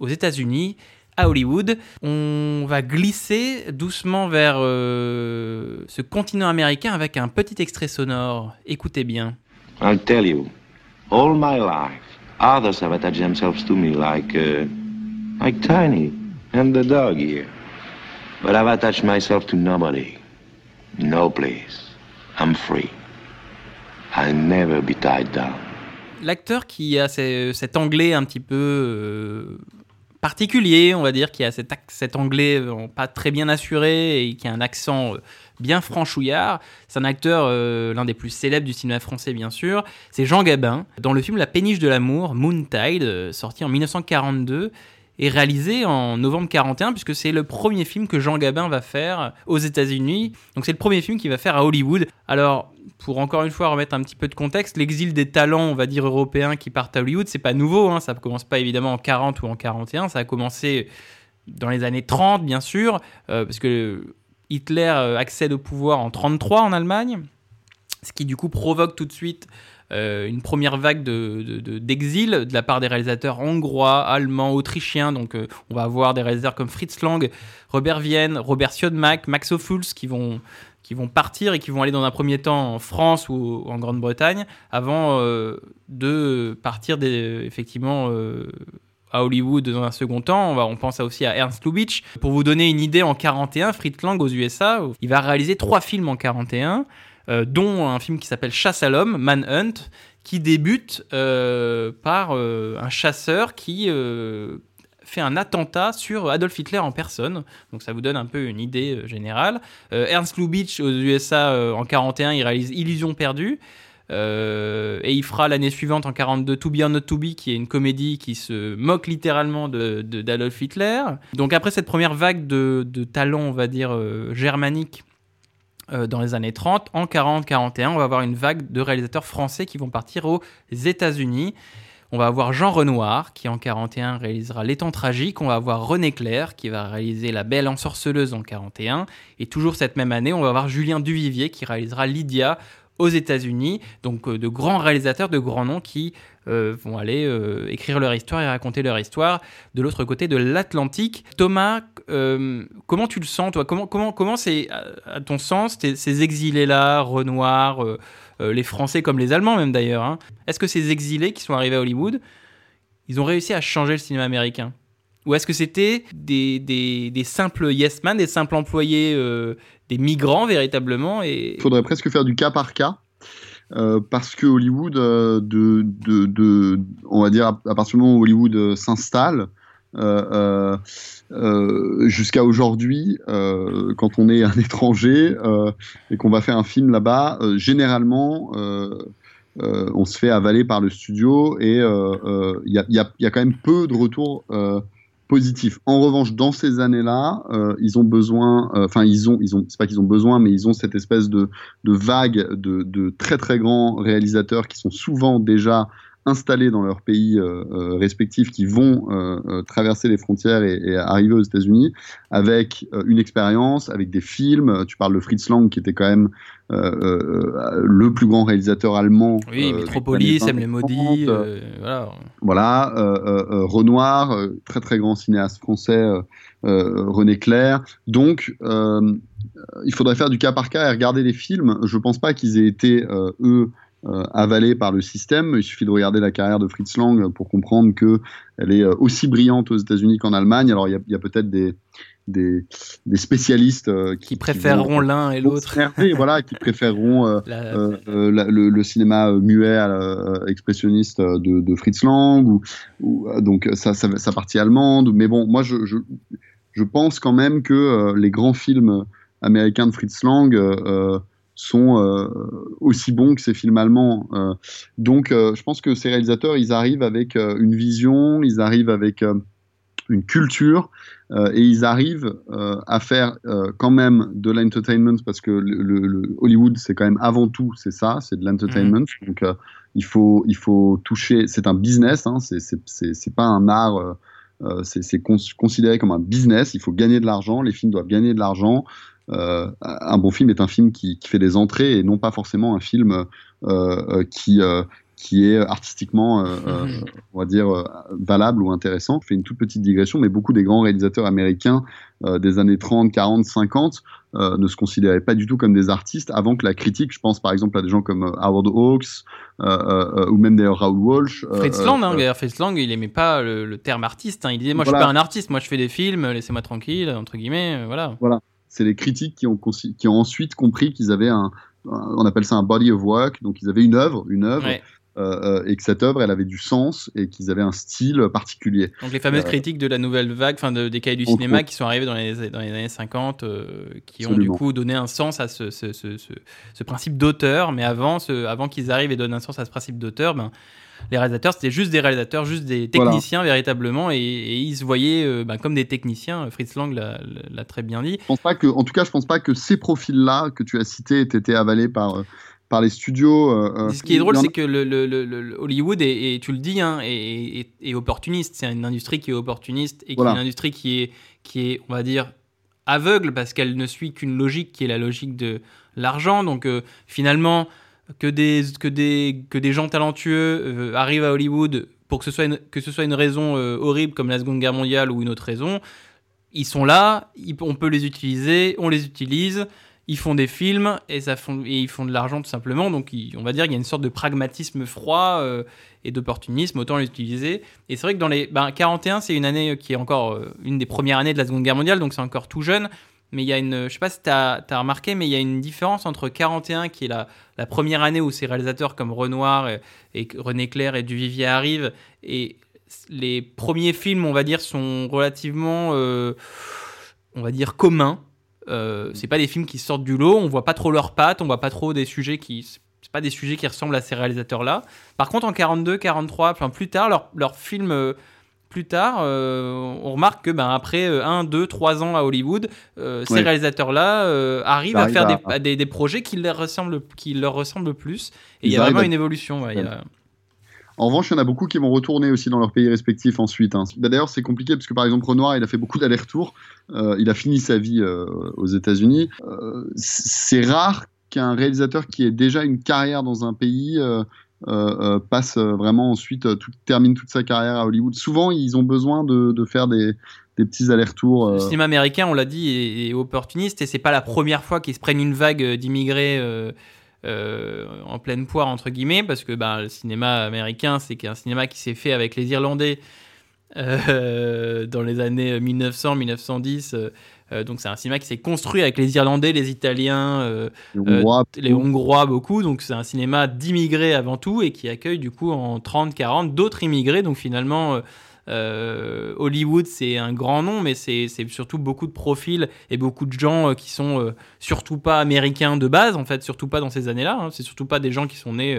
aux États-Unis à Hollywood. On va glisser doucement vers ce continent américain avec un petit extrait sonore. Écoutez bien. I'll tell you, all my life, others have attached themselves to me like, uh, like Tiny and the dog here. But I've attached myself to nobody, no place. I'm free. I'll never be tied down. L'acteur qui a cet anglais un petit peu euh, particulier, on va dire, qui a cet, anglais euh, pas très bien assuré et qui a un accent euh, bien franchouillard. C'est un acteur, euh, l'un des plus célèbres du cinéma français, bien sûr. C'est Jean Gabin, dans le film La péniche de l'amour, Moontide, sorti en 1942 et réalisé en novembre 41 puisque c'est le premier film que Jean Gabin va faire aux États-Unis. Donc c'est le premier film qu'il va faire à Hollywood. Alors pour encore une fois remettre un petit peu de contexte, l'exil des talents, on va dire européens qui partent à Hollywood, c'est pas nouveau. Hein. ça ne commence pas évidemment en 40 ou en 41. Ça a commencé dans les années 30 bien sûr, euh, parce que Hitler euh, accède au pouvoir en 1933 en Allemagne, ce qui du coup provoque tout de suite euh, une première vague d'exil de, de, la part des réalisateurs hongrois, allemands, autrichiens. Donc euh, on va avoir des réalisateurs comme Fritz Lang, Robert Vienne, Robert Siodmak, Max Ophuls qui vont, qui vont partir et qui vont aller dans un premier temps en France ou en Grande-Bretagne avant de partir effectivement à Hollywood dans un second temps. On, va, on pense aussi à Ernst Lubitsch. Pour vous donner une idée, en 41, Fritz Lang aux USA, il va réaliser trois films en 41, euh, dont un film qui s'appelle Chasse à l'homme, Manhunt, qui débute euh, par euh, un chasseur qui fait un attentat sur Adolf Hitler en personne. Donc ça vous donne un peu une idée générale. Ernst Lubitsch aux USA en 41, il réalise Illusion perdue. Et il fera l'année suivante, en 42, To Be or Not To Be, qui est une comédie qui se moque littéralement de, d'Adolf Hitler. Donc après cette première vague de, de talent, on va dire, euh, germanique euh, dans les années 30, en 40-41, on va avoir une vague de réalisateurs français qui vont partir aux États-Unis. On va avoir Jean Renoir qui en 41 réalisera Les Temps Tragiques. On va avoir René Clair qui va réaliser La Belle Ensorceleuse en 41. Et toujours cette même année, on va avoir Julien Duvivier qui réalisera Lydia aux États-Unis. Donc euh, de grands réalisateurs, de grands noms qui euh, vont aller euh, écrire leur histoire et raconter leur histoire de l'autre côté de l'Atlantique. Thomas, comment tu le sens, toi? Comment, comment, comment c'est, à ton sens, ces exilés-là, Renoir, les Français comme les Allemands même d'ailleurs, hein, est-ce que ces exilés qui sont arrivés à Hollywood, ils ont réussi à changer le cinéma américain? Ou est-ce que c'était des, des, simples yes men, des simples employés, euh, des migrants véritablement. Il faudrait presque faire du cas par cas. Euh, parce que Hollywood, euh, de, de, on va dire, à, partir du moment où Hollywood s'installe, jusqu'à aujourd'hui, quand on est un étranger et qu'on va faire un film là-bas, généralement, on se fait avaler par le studio et il y, y, y, a, quand même peu de retours positif. En revanche, dans ces années-là, euh, ils ont besoin, euh, enfin ils ont, ils ont, c'est pas qu'ils ont besoin, mais ils ont cette espèce de, de vague de, de, très très grands réalisateurs qui sont souvent déjà installés dans leur pays euh, euh respectifs, qui vont euh, traverser les frontières et, et arriver aux États-Unis avec une expérience, avec des films. Tu parles de Fritz Lang, qui était quand même le plus grand réalisateur allemand. Oui, Metropolis, M. les maudits, voilà. Voilà, Renoir, très très grand cinéaste français. René Clair. Donc, il faudrait faire du cas par cas et regarder les films. Je ne pense pas qu'ils aient été, eux, avalée par le système. Il suffit de regarder la carrière de Fritz Lang pour comprendre qu'elle est euh, aussi brillante aux États-Unis qu'en Allemagne. Alors il y a, peut-être des, des, spécialistes euh, qui, préféreront l'un et l'autre. voilà, qui préféreront le, cinéma muet expressionniste de, Fritz Lang ou, donc sa, partie allemande. Mais bon, moi je, je, je pense quand même que les grands films américains de Fritz Lang sont euh, aussi bons que ces films allemands. Euh. donc, euh, je pense que ces réalisateurs, ils arrivent avec une vision, ils arrivent avec une culture, et ils arrivent à faire quand même de l'entertainment parce que le, le- le Hollywood c'est quand même avant tout c'est ça, c'est de l'entertainment. Donc euh, il faut il faut toucher, c'est un business, hein, c'est c'est c'est c'est pas un art. euh, c'est c'est cons- considéré comme un business. Il faut gagner de l'argent. Les films doivent gagner de l'argent. Euh, un bon film est un film qui, qui fait des entrées et non pas forcément un film euh, euh, qui qui est artistiquement, euh, euh, on va dire, euh, valable ou intéressant. Je fais une toute petite digression, mais beaucoup des grands réalisateurs américains des années 30, 40, 50 euh, ne se considéraient pas du tout comme des artistes avant que la critique, je pense par exemple à des gens comme Howard Hawks ou même d'ailleurs Raoul Walsh. Fritz Lang, hein, d'ailleurs, Fritz Lang, il aimait pas le, le terme artiste. hein. Il disait, moi, je Voilà. suis pas un artiste, moi, je fais des films, laissez-moi tranquille, entre guillemets, voilà. C'est les critiques qui ont, consi- qui ont ensuite compris qu'ils avaient un, un- on appelle ça un body of work, donc ils avaient une œuvre, une œuvre, Ouais. euh, euh, et que cette œuvre, elle avait du sens et qu'ils avaient un style particulier. Donc les fameuses Euh, critiques de la nouvelle vague, enfin de- des cahiers du cinéma qui sont arrivés dans les, dans les années 50, euh, qui ont du coup donné un sens à ce, ce- ce- principe d'auteur. Mais avant, avant qu'ils arrivent et donnent un sens à ce principe d'auteur, ben, les réalisateurs, c'était juste des réalisateurs, juste des Voilà. techniciens véritablement, et, et ils se voyaient euh, ben, comme des techniciens. Fritz Lang l'a très bien dit. Je pense pas que, en tout cas, je pense pas que ces profils-là que tu as cités aient été avalés par, euh, par les studios. euh, Ce qui est drôle, c'est que le, le- le- le- Hollywood, est, est- tu le dis, hein, est, est- est opportuniste. C'est une industrie qui est opportuniste et qui Voilà. est une industrie qui est, qui est, on va dire, aveugle parce qu'elle ne suit qu'une logique qui est la logique de l'argent. Donc euh, finalement, que des, que, des, que des gens talentueux euh, arrivent à Hollywood pour que ce soit une, que ce soit une raison euh, horrible comme la Seconde Guerre mondiale ou une autre raison, ils sont là, on peut les utiliser, on les utilise, ils font des films et, ça font, et ils font de l'argent tout simplement. Donc on va dire qu'il y a une sorte de pragmatisme froid euh, et d'opportunisme, autant les utiliser. Et c'est vrai que dans les ben, 41, c'est une année qui est encore une des premières années de la Seconde Guerre mondiale, donc c'est encore tout jeune. Mais il y a une, je sais pas si tu as, remarqué, mais il y a une différence entre 41, qui est la, la première année où ces réalisateurs comme Renoir et, René Clair et Duvivier arrivent, et les premiers films, on va dire, sont relativement, euh, on va dire, communs. Euh, c'est pas des films qui sortent du lot, on voit pas trop leurs pattes, on voit pas trop des sujets qui. C'est pas des sujets qui ressemblent à ces réalisateurs-là. Par contre, en 42, 43, enfin plus tard, leurs leurs films. Plus tard, euh, on remarque que ben, après 1, 2, 3 ans à Hollywood, euh, ces réalisateurs-là euh, arrivent à faire des, à- à des, des projets qui leur ressemblent, qui leur ressemblent plus. Et il y a vraiment à- une évolution. ouais, a- En revanche, il y en a beaucoup qui vont retourner aussi dans leur pays respectif ensuite. hein. Bah, D'ailleurs, c'est compliqué parce que par exemple, Renoir, il a fait beaucoup d'allers-retours. Il a fini sa vie aux États-Unis. C'est rare qu'un réalisateur qui ait déjà une carrière dans un pays passe euh, vraiment ensuite, euh, tout- termine toute sa carrière à Hollywood. Souvent, ils ont besoin de, de faire des, des petits allers-retours. euh, Le cinéma américain, on l'a dit, est, est opportuniste et c'est pas la première fois qu'ils se prennent une vague euh, d'immigrés euh, euh, en pleine poire entre guillemets, parce que bah, le cinéma américain, c'est un cinéma qui s'est fait avec les Irlandais euh, dans les années 1900-1910. Euh, donc c'est un cinéma qui s'est construit avec les Irlandais, les Italiens, euh, les euh, Hongrois, les Hongrois beaucoup. Donc c'est un cinéma d'immigrés avant tout et qui accueille du coup en 30-40 d'autres immigrés. Donc finalement, euh, Hollywood c'est un grand nom, mais c'est c'est surtout beaucoup de profils et beaucoup de gens euh, qui sont euh, surtout pas américains de base, en fait, surtout pas dans ces années-là. hein. C'est surtout pas des gens qui sont nés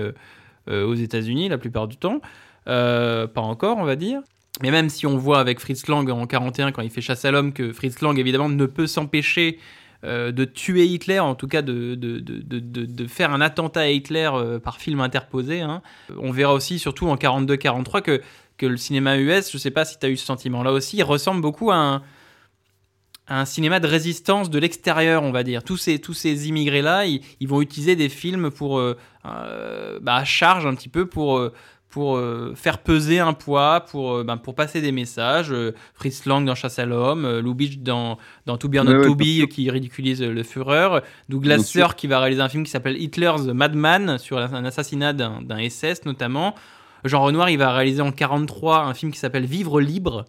aux États-Unis la plupart du temps. Pas encore, on va dire. Mais même si on voit avec Fritz Lang en 41, quand il fait Chasse à l'homme, que Fritz Lang, évidemment, ne peut s'empêcher euh, de tuer Hitler, en tout cas de, de, de, de, faire un attentat à Hitler euh, par film interposé. hein. On verra aussi, surtout en 42-43, que, que le cinéma US, je sais pas si tu as eu ce sentiment-là aussi, il ressemble beaucoup à un, cinéma de résistance de l'extérieur, on va dire. Tous ces, tous ces immigrés-là, ils, vont utiliser des films pour, euh, bah, à charge un petit peu pour, pour euh, faire peser un poids, pour, euh, ben, pour passer des messages. Euh, Fritz Lang dans Chasse à l'homme, Lubitsch dans, dans To Be or Not Ouais, To Be qui ridiculise le Führer, Douglas. Sirk qui va réaliser un film qui s'appelle Hitler's Madman sur un assassinat d'un SS notamment. Jean Renoir, il va réaliser en 43 un film qui s'appelle Vivre libre,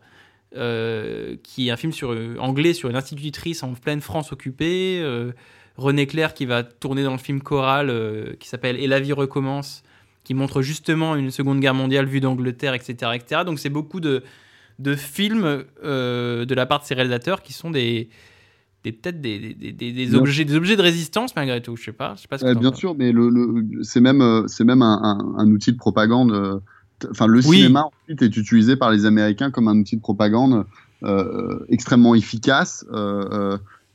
euh, qui est un film sur, euh, anglais sur une institutrice en pleine France occupée. Euh, René Clair qui va tourner dans le film choral qui s'appelle Et la vie recommence, qui montre justement une Seconde Guerre mondiale vue d'Angleterre, etc., etc. Donc c'est beaucoup de, de films euh, de la part de ces réalisateurs qui sont des, des peut-être des, des, des- objets, des objets de résistance malgré tout. Je sais pas. Je sais pas ce que Ouais, t'en bien sûr, mais le, le- c'est même, euh, c'est même un, un- un outil de propagande. euh, Enfin, le Oui. cinéma ensuite est utilisé par les Américains comme un outil de propagande euh, extrêmement efficace.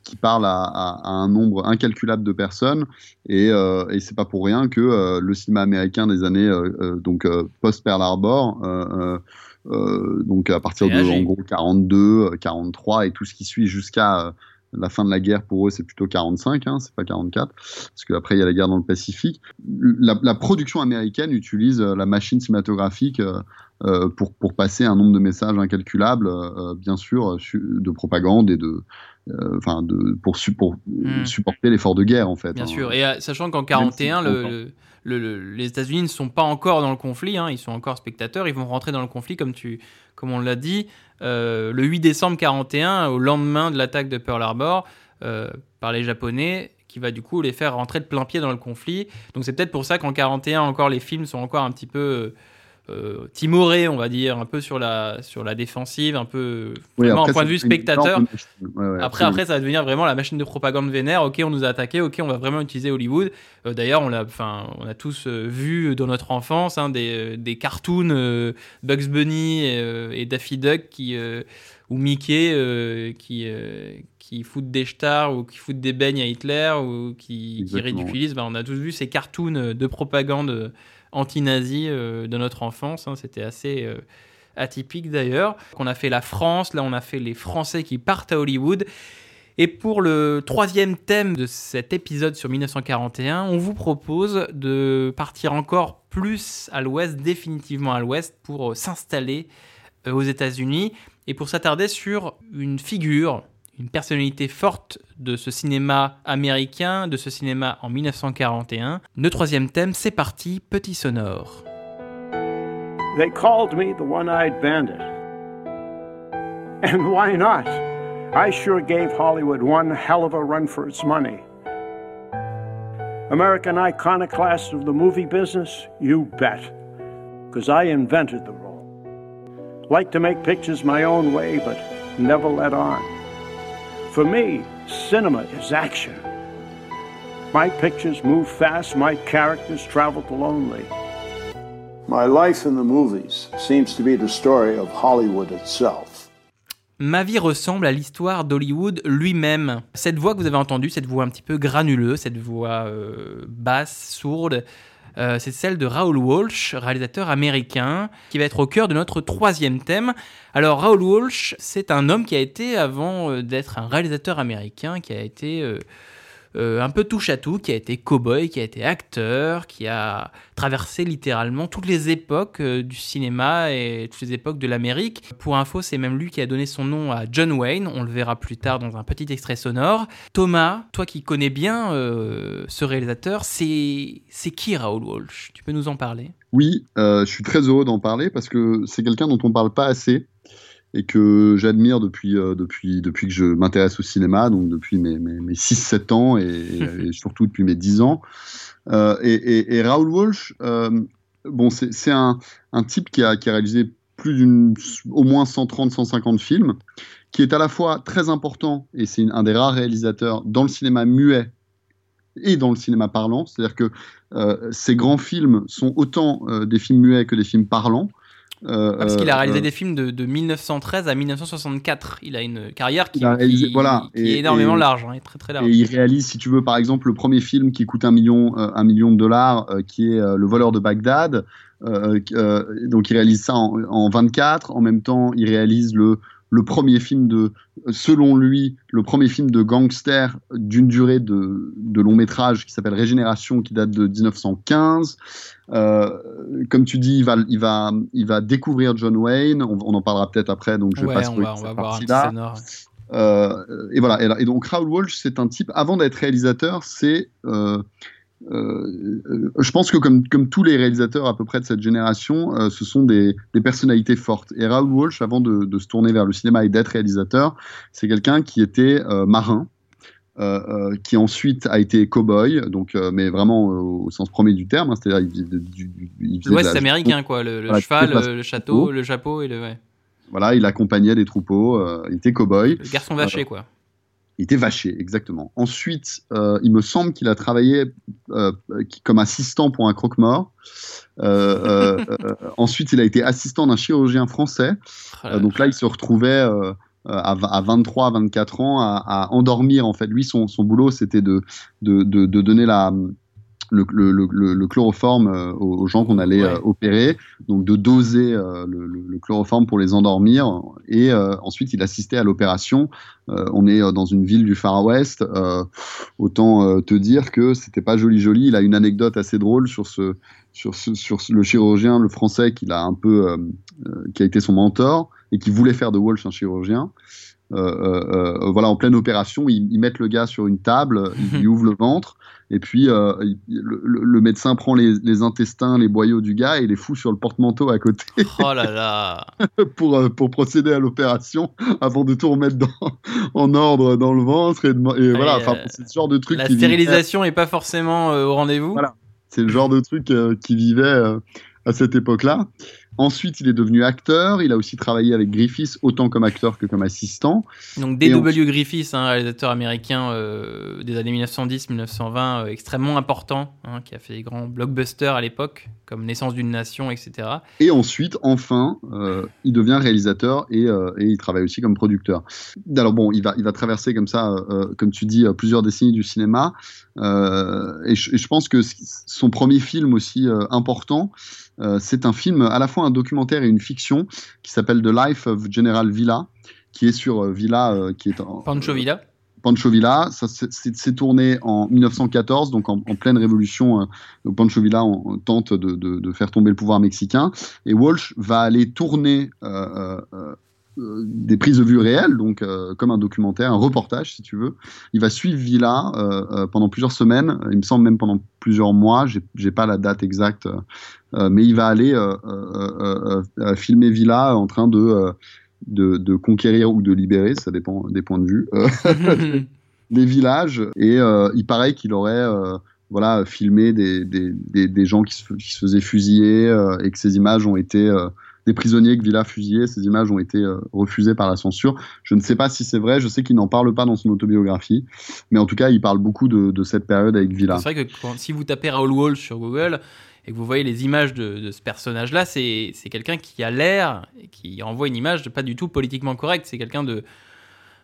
Qui parle à, à- à un nombre incalculable de personnes. Et, euh, et c'est pas pour rien que euh, le cinéma américain des années euh, euh, donc post Pearl Harbor donc à partir de en gros 42 euh, 43 et tout ce qui suit jusqu'à la fin de la guerre pour eux c'est plutôt 45 hein, c'est pas 44 parce qu'après il y a la guerre dans le Pacifique. La, la production américaine utilise la machine cinématographique euh, pour, pour passer un nombre de messages incalculables, euh, bien sûr, de propagande et de, enfin, de pour, su- pour euh, Hmm. supporter l'effort de guerre en fait. Bien hein. sûr. Et euh, sachant qu'en Même 41, s'ils sont le, le- le- les États-Unis ne sont pas encore dans le conflit, hein, ils sont encore spectateurs, ils vont rentrer dans le conflit comme, tu, comme on l'a dit, euh, le 8 décembre 41, au lendemain de l'attaque de Pearl Harbor euh, par les Japonais, qui va du coup les faire rentrer de plein pied dans le conflit. Donc c'est peut-être pour ça qu'en 41 encore les films sont encore un petit peu euh, euh, timorés, on va dire, un peu sur la, sur la défensive, un peu Oui, vraiment après, en point de vue spectateur. Ouais, ouais, Après, après, ça va devenir vraiment la machine de propagande vénère. Ok, on nous a attaqué. Ok, on va vraiment utiliser Hollywood. Euh, D'ailleurs, on enfin, on a tous euh, vu dans notre enfance hein, des, des cartoons Bugs Bunny euh, et Daffy Duck qui ou Mickey qui qui foutent des stars ou qui foutent des beignes à Hitler ou qui, ridiculisent. Ben, on a tous vu ces cartoons euh, de propagande euh, anti-nazi euh, de notre enfance. hein. C'était assez atypique d'ailleurs. On a fait la France, là on a fait les Français qui partent à Hollywood. Et pour le troisième thème de cet épisode sur 1941, on vous propose de partir encore plus à l'ouest, définitivement à l'ouest, pour s'installer aux États-Unis et pour s'attarder sur une figure, une personnalité forte de ce cinéma américain, de ce cinéma en 1941. Le troisième thème, c'est parti, petit sonore. They called me the one eyed bandit. And why not? I sure gave Hollywood one hell of a run for its money. American iconoclast of the movie business? You bet. Because I invented the role. Like to make pictures my own way, but never let on. For me, cinema is action. My pictures move fast, my characters travel lonely. My life in the movies seems to be the story of Hollywood itself. Ma vie ressemble à l'histoire d'Hollywood lui-même. Cette voix que vous avez entendue, cette voix un petit peu granuleuse, cette voix euh, basse, sourde, euh, c'est celle de Raoul Walsh, réalisateur américain, qui va être au cœur de notre troisième thème. Alors Raoul Walsh, c'est un homme qui a été, avant euh, d'être un réalisateur américain, qui a été euh, euh, un peu touche à tout, qui a été cow-boy, qui a été acteur, qui a traversé littéralement toutes les époques euh, du cinéma et toutes les époques de l'Amérique. Pour info, c'est même lui qui a donné son nom à John Wayne, on le verra plus tard dans un petit extrait sonore. Thomas, toi qui connais bien euh, ce réalisateur, c'est qui Raoul Walsh? Tu peux nous en parler? Oui, je suis très heureux d'en parler parce que c'est quelqu'un dont on parle pas assez et que j'admire depuis, euh, depuis, depuis que je m'intéresse au cinéma, donc depuis mes, mes, mes 6-7 ans et, surtout depuis mes 10 ans. Euh, et, et, et Raoul Walsh, euh, bon, c'est un, un type qui a, qui a réalisé plus d'une, au moins 130-150 films, qui est à la fois très important, et c'est un des rares réalisateurs dans le cinéma muet et dans le cinéma parlant, c'est-à-dire que ces grands films sont autant des films muets que des films parlants. Euh, Ah, Parce qu'il a euh, réalisé euh, des films de, de 1913 à 1964. Il a une carrière qui, Il a réalisé- qui- voilà, qui et- est énormément et- large, hein, très très large. Et il réalise, si tu veux, par exemple, le premier film qui coûte un million, euh, un million de dollars, qui est Le voleur de Bagdad. Donc il réalise ça en, en 24. En même temps, il réalise le, le premier film de, selon lui, le premier film de gangster d'une durée de, de long métrage qui s'appelle Régénération, qui date de 1915. Euh, comme tu dis, il va, il va, il va découvrir John Wayne. On, on en parlera peut-être après, donc je vais pas spoiler cette partie-là. sonore. Euh, et voilà. Et, là- et donc Raoul Walsh, c'est un type. Avant d'être réalisateur, c'est. euh, euh, euh, je pense que comme, comme tous les réalisateurs à peu près de cette génération, euh, ce sont des, des personnalités fortes. Et Raoul Walsh, avant de, de se tourner vers le cinéma et d'être réalisateur, c'est quelqu'un qui était euh, marin, qui ensuite a été cow-boy, donc, mais vraiment au sens premier du terme, hein, c'est-à-dire il L'Ouest américain, quoi. Le, le Voilà, cheval, le, le château, le chapeau et le, ouais, Voilà, il accompagnait des troupeaux, il était cow-boy. le garçon vaché, quoi. Il était vaché, exactement. Ensuite, euh, il me semble qu'il a travaillé euh, comme assistant pour un croque-mort. Euh, euh, euh, ensuite, il a été assistant d'un chirurgien français. Oh Euh, donc là, il se retrouvait à, à 23, 24 ans à, à endormir. En fait, lui, son, son boulot, c'était de, de, de, de donner la, le, le, le, le chloroforme euh, aux, gens qu'on allait euh, opérer, donc de doser euh, le, chloroforme pour les endormir. Et ensuite, il assistait à l'opération. On est dans une ville du Far West. Autant te dire que c'était pas joli joli. Il a une anecdote assez drôle sur ce sur, ce, sur ce- le chirurgien, le français, qu'il a un peu, qui a été son mentor et qui voulait faire de Walsh un chirurgien. Euh, euh, euh, voilà, en pleine opération, ils, ils mettent le gars sur une table, ils lui ouvrent le ventre, et puis il- le, médecin prend les, les intestins, les boyaux du gars et les fout sur le porte-manteau à côté Oh là là pour, pour procéder à l'opération avant de tout remettre dans, en ordre dans le ventre. Et, de- et voilà, Et, enfin, c'est ce genre de truc La qui stérilisation est pas forcément au rendez-vous. Voilà. C'est le genre de truc qui vivait à cette époque-là. Ensuite, il est devenu acteur. Il a aussi travaillé avec Griffiths, autant comme acteur que comme assistant. Donc D.W. Griffiths, un réalisateur américain euh, des années 1910-1920, euh, extrêmement important, hein, qui a fait des grands blockbusters à l'époque, comme Naissance d'une nation, etc. Et ensuite, enfin, euh, il devient réalisateur et, et il travaille aussi comme producteur. Alors bon, il va, il va traverser comme ça, comme tu dis, plusieurs décennies du cinéma. Et, je, et je pense que son premier film aussi important, c'est un film à la fois un documentaire et une fiction qui s'appelle The Life of General Villa, qui est sur euh, Villa, euh, qui est en, Pancho Villa. Pancho Villa, ça s'est- tourné en 1914, donc en, en pleine révolution. euh, donc Pancho Villa on- on tente de, de- de faire tomber le pouvoir mexicain, et Walsh va aller tourner euh, euh, euh, euh, des prises de vue réelles, donc euh, comme un documentaire, un reportage si tu veux. Il va suivre Villa euh, euh, pendant plusieurs semaines, il me semble même pendant plusieurs mois. J'ai pas la date exacte, euh, euh, mais il va aller euh, euh, euh, euh, filmer Villa en train de euh, de, de conquérir ou de libérer, ça dépend des points de vue, euh, des villages. Et euh, il paraît qu'il aurait euh, voilà, filmé des, des, des, des gens qui se, qui se faisaient fusiller euh, et que ces images ont été. Des prisonniers que Villa fusillait, ces images ont été euh, refusées par la censure. Je ne sais pas si c'est vrai, je sais qu'il n'en parle pas dans son autobiographie, mais en tout cas, il parle beaucoup de, cette période avec Villa. C'est vrai que si vous tapez Raoul Walsh sur Google et que vous voyez les images de, de ce personnage-là, c'est quelqu'un qui a l'air, qui envoie une image de pas du tout politiquement correcte. C'est quelqu'un de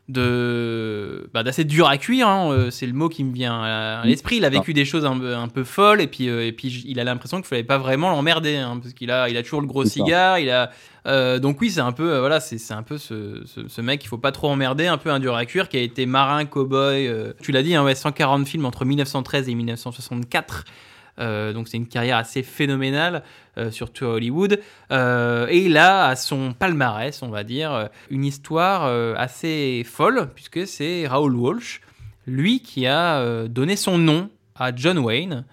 de bah, d'assez dur à cuire hein, euh, c'est le mot qui me vient à, l'esprit. Il a vécu des choses un, peu- un peu folles et puis euh, et puis il a l'impression qu'il fallait pas vraiment l'emmerder hein, parce qu'il a il a toujours le gros cigare il a euh, donc oui c'est un peu euh, voilà c'est c'est un peu ce, ce, ce mec qu'il faut pas trop emmerder un peu un dur à cuire qui a été marin cowboy euh, tu l'as dit hein, ouais, 140 films entre 1913 et 1964 euh, donc c'est une carrière assez phénoménale, euh, surtout à Hollywood. Euh, et il a à son palmarès, on va dire, euh, une histoire euh, assez folle, puisque c'est Raoul Walsh, lui qui a euh, donné son nom à John Wayne.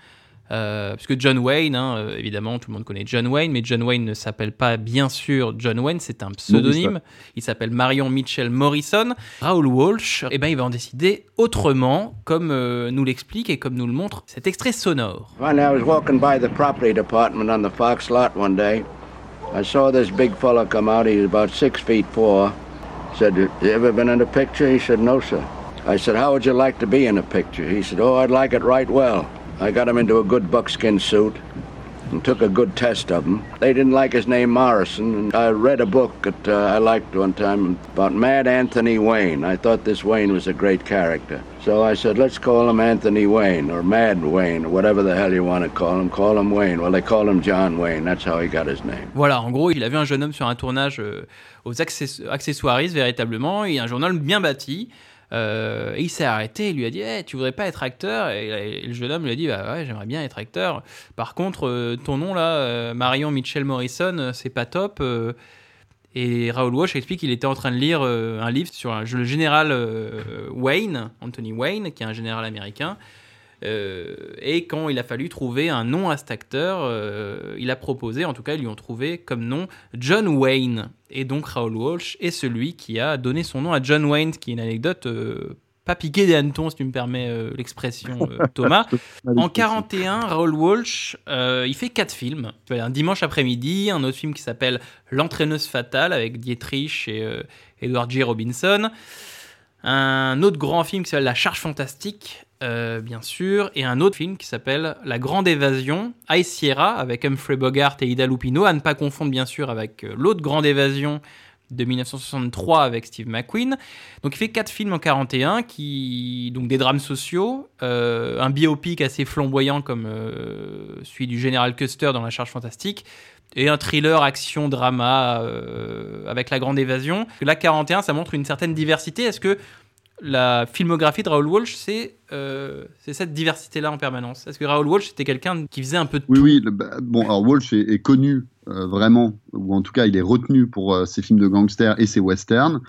Euh, puisque John Wayne, hein, euh, évidemment, tout le monde connaît John Wayne, mais John Wayne ne s'appelle pas bien sûr John Wayne, c'est un pseudonyme. Il s'appelle Marion Mitchell Morrison. Raoul Walsh, eh ben, il va en décider autrement, comme euh, nous l'explique et comme nous le montre cet extrait sonore. Funny, I was walking by the property department on the Fox lot one day. I saw this big fellow come out. He was about six feet four. Said, "You ever been in a picture?" He said, "No, sir." I said, "How would you like to be in a picture?" He said, "Oh, I'd like it right well." I got him into a good buckskin suit and took a good test of him. They didn't like his name Morrison, and I read a book that uh, I liked one time about Mad Anthony Wayne. I thought this Wayne was a great character. So I said, let's call him Anthony Wayne, or Mad Wayne, or whatever the hell you want to call him. Call him Wayne. Well, they call him John Wayne. That's how he got his name. Voilà, en gros, il a vu un jeune homme sur un tournage euh, aux accessoires, véritablement, et un journal bien bâti. Euh, et il s'est arrêté, il lui a dit Eh, Tu voudrais pas être acteur? Et, le jeune homme lui a dit Bah j'aimerais bien être acteur. Par contre, euh, ton nom là, euh, Marion Mitchell Morrison, c'est pas top. et Raoul Walsh explique qu'il était en train de lire un livre sur le général Wayne, Anthony Wayne, qui est un général américain. Euh, et quand il a fallu trouver un nom à cet acteur, euh, il a proposé, en tout cas, ils lui ont trouvé comme nom John Wayne. Et donc Raoul Walsh est celui qui a donné son nom à John Wayne, qui est une anecdote euh, pas piquée des hannetons, si tu me permets euh, l'expression, euh, Thomas. En 41, Raoul Walsh, euh, il fait quatre films. Un dimanche après-midi, un autre film qui s'appelle L'entraîneuse fatale avec Dietrich et Edward J. Robinson. Un autre grand film qui s'appelle La charge fantastique, euh, bien sûr, et un autre film qui s'appelle La grande évasion, High Sierra, avec Humphrey Bogart et Ida Lupino, à ne pas confondre bien sûr avec euh, l'autre grande évasion de 1963 avec Steve McQueen. Donc il fait quatre films en 41, qui donc des drames sociaux, euh, un biopic assez flamboyant comme euh, celui du général Custer dans La Charge Fantastique, et un thriller action drama avec La Grande Évasion. Là 41, ça montre une certaine diversité. Est-ce que la filmographie de Raoul Walsh, c'est euh, c'est cette diversité-là en permanence. Est-ce que Raoul Walsh c'était quelqu'un qui faisait un peu de Oui, tout oui. le- bah, bon, alors Walsh est, est connu euh, vraiment, ou en tout cas, il est retenu pour euh, ses films de gangsters et ses westerns,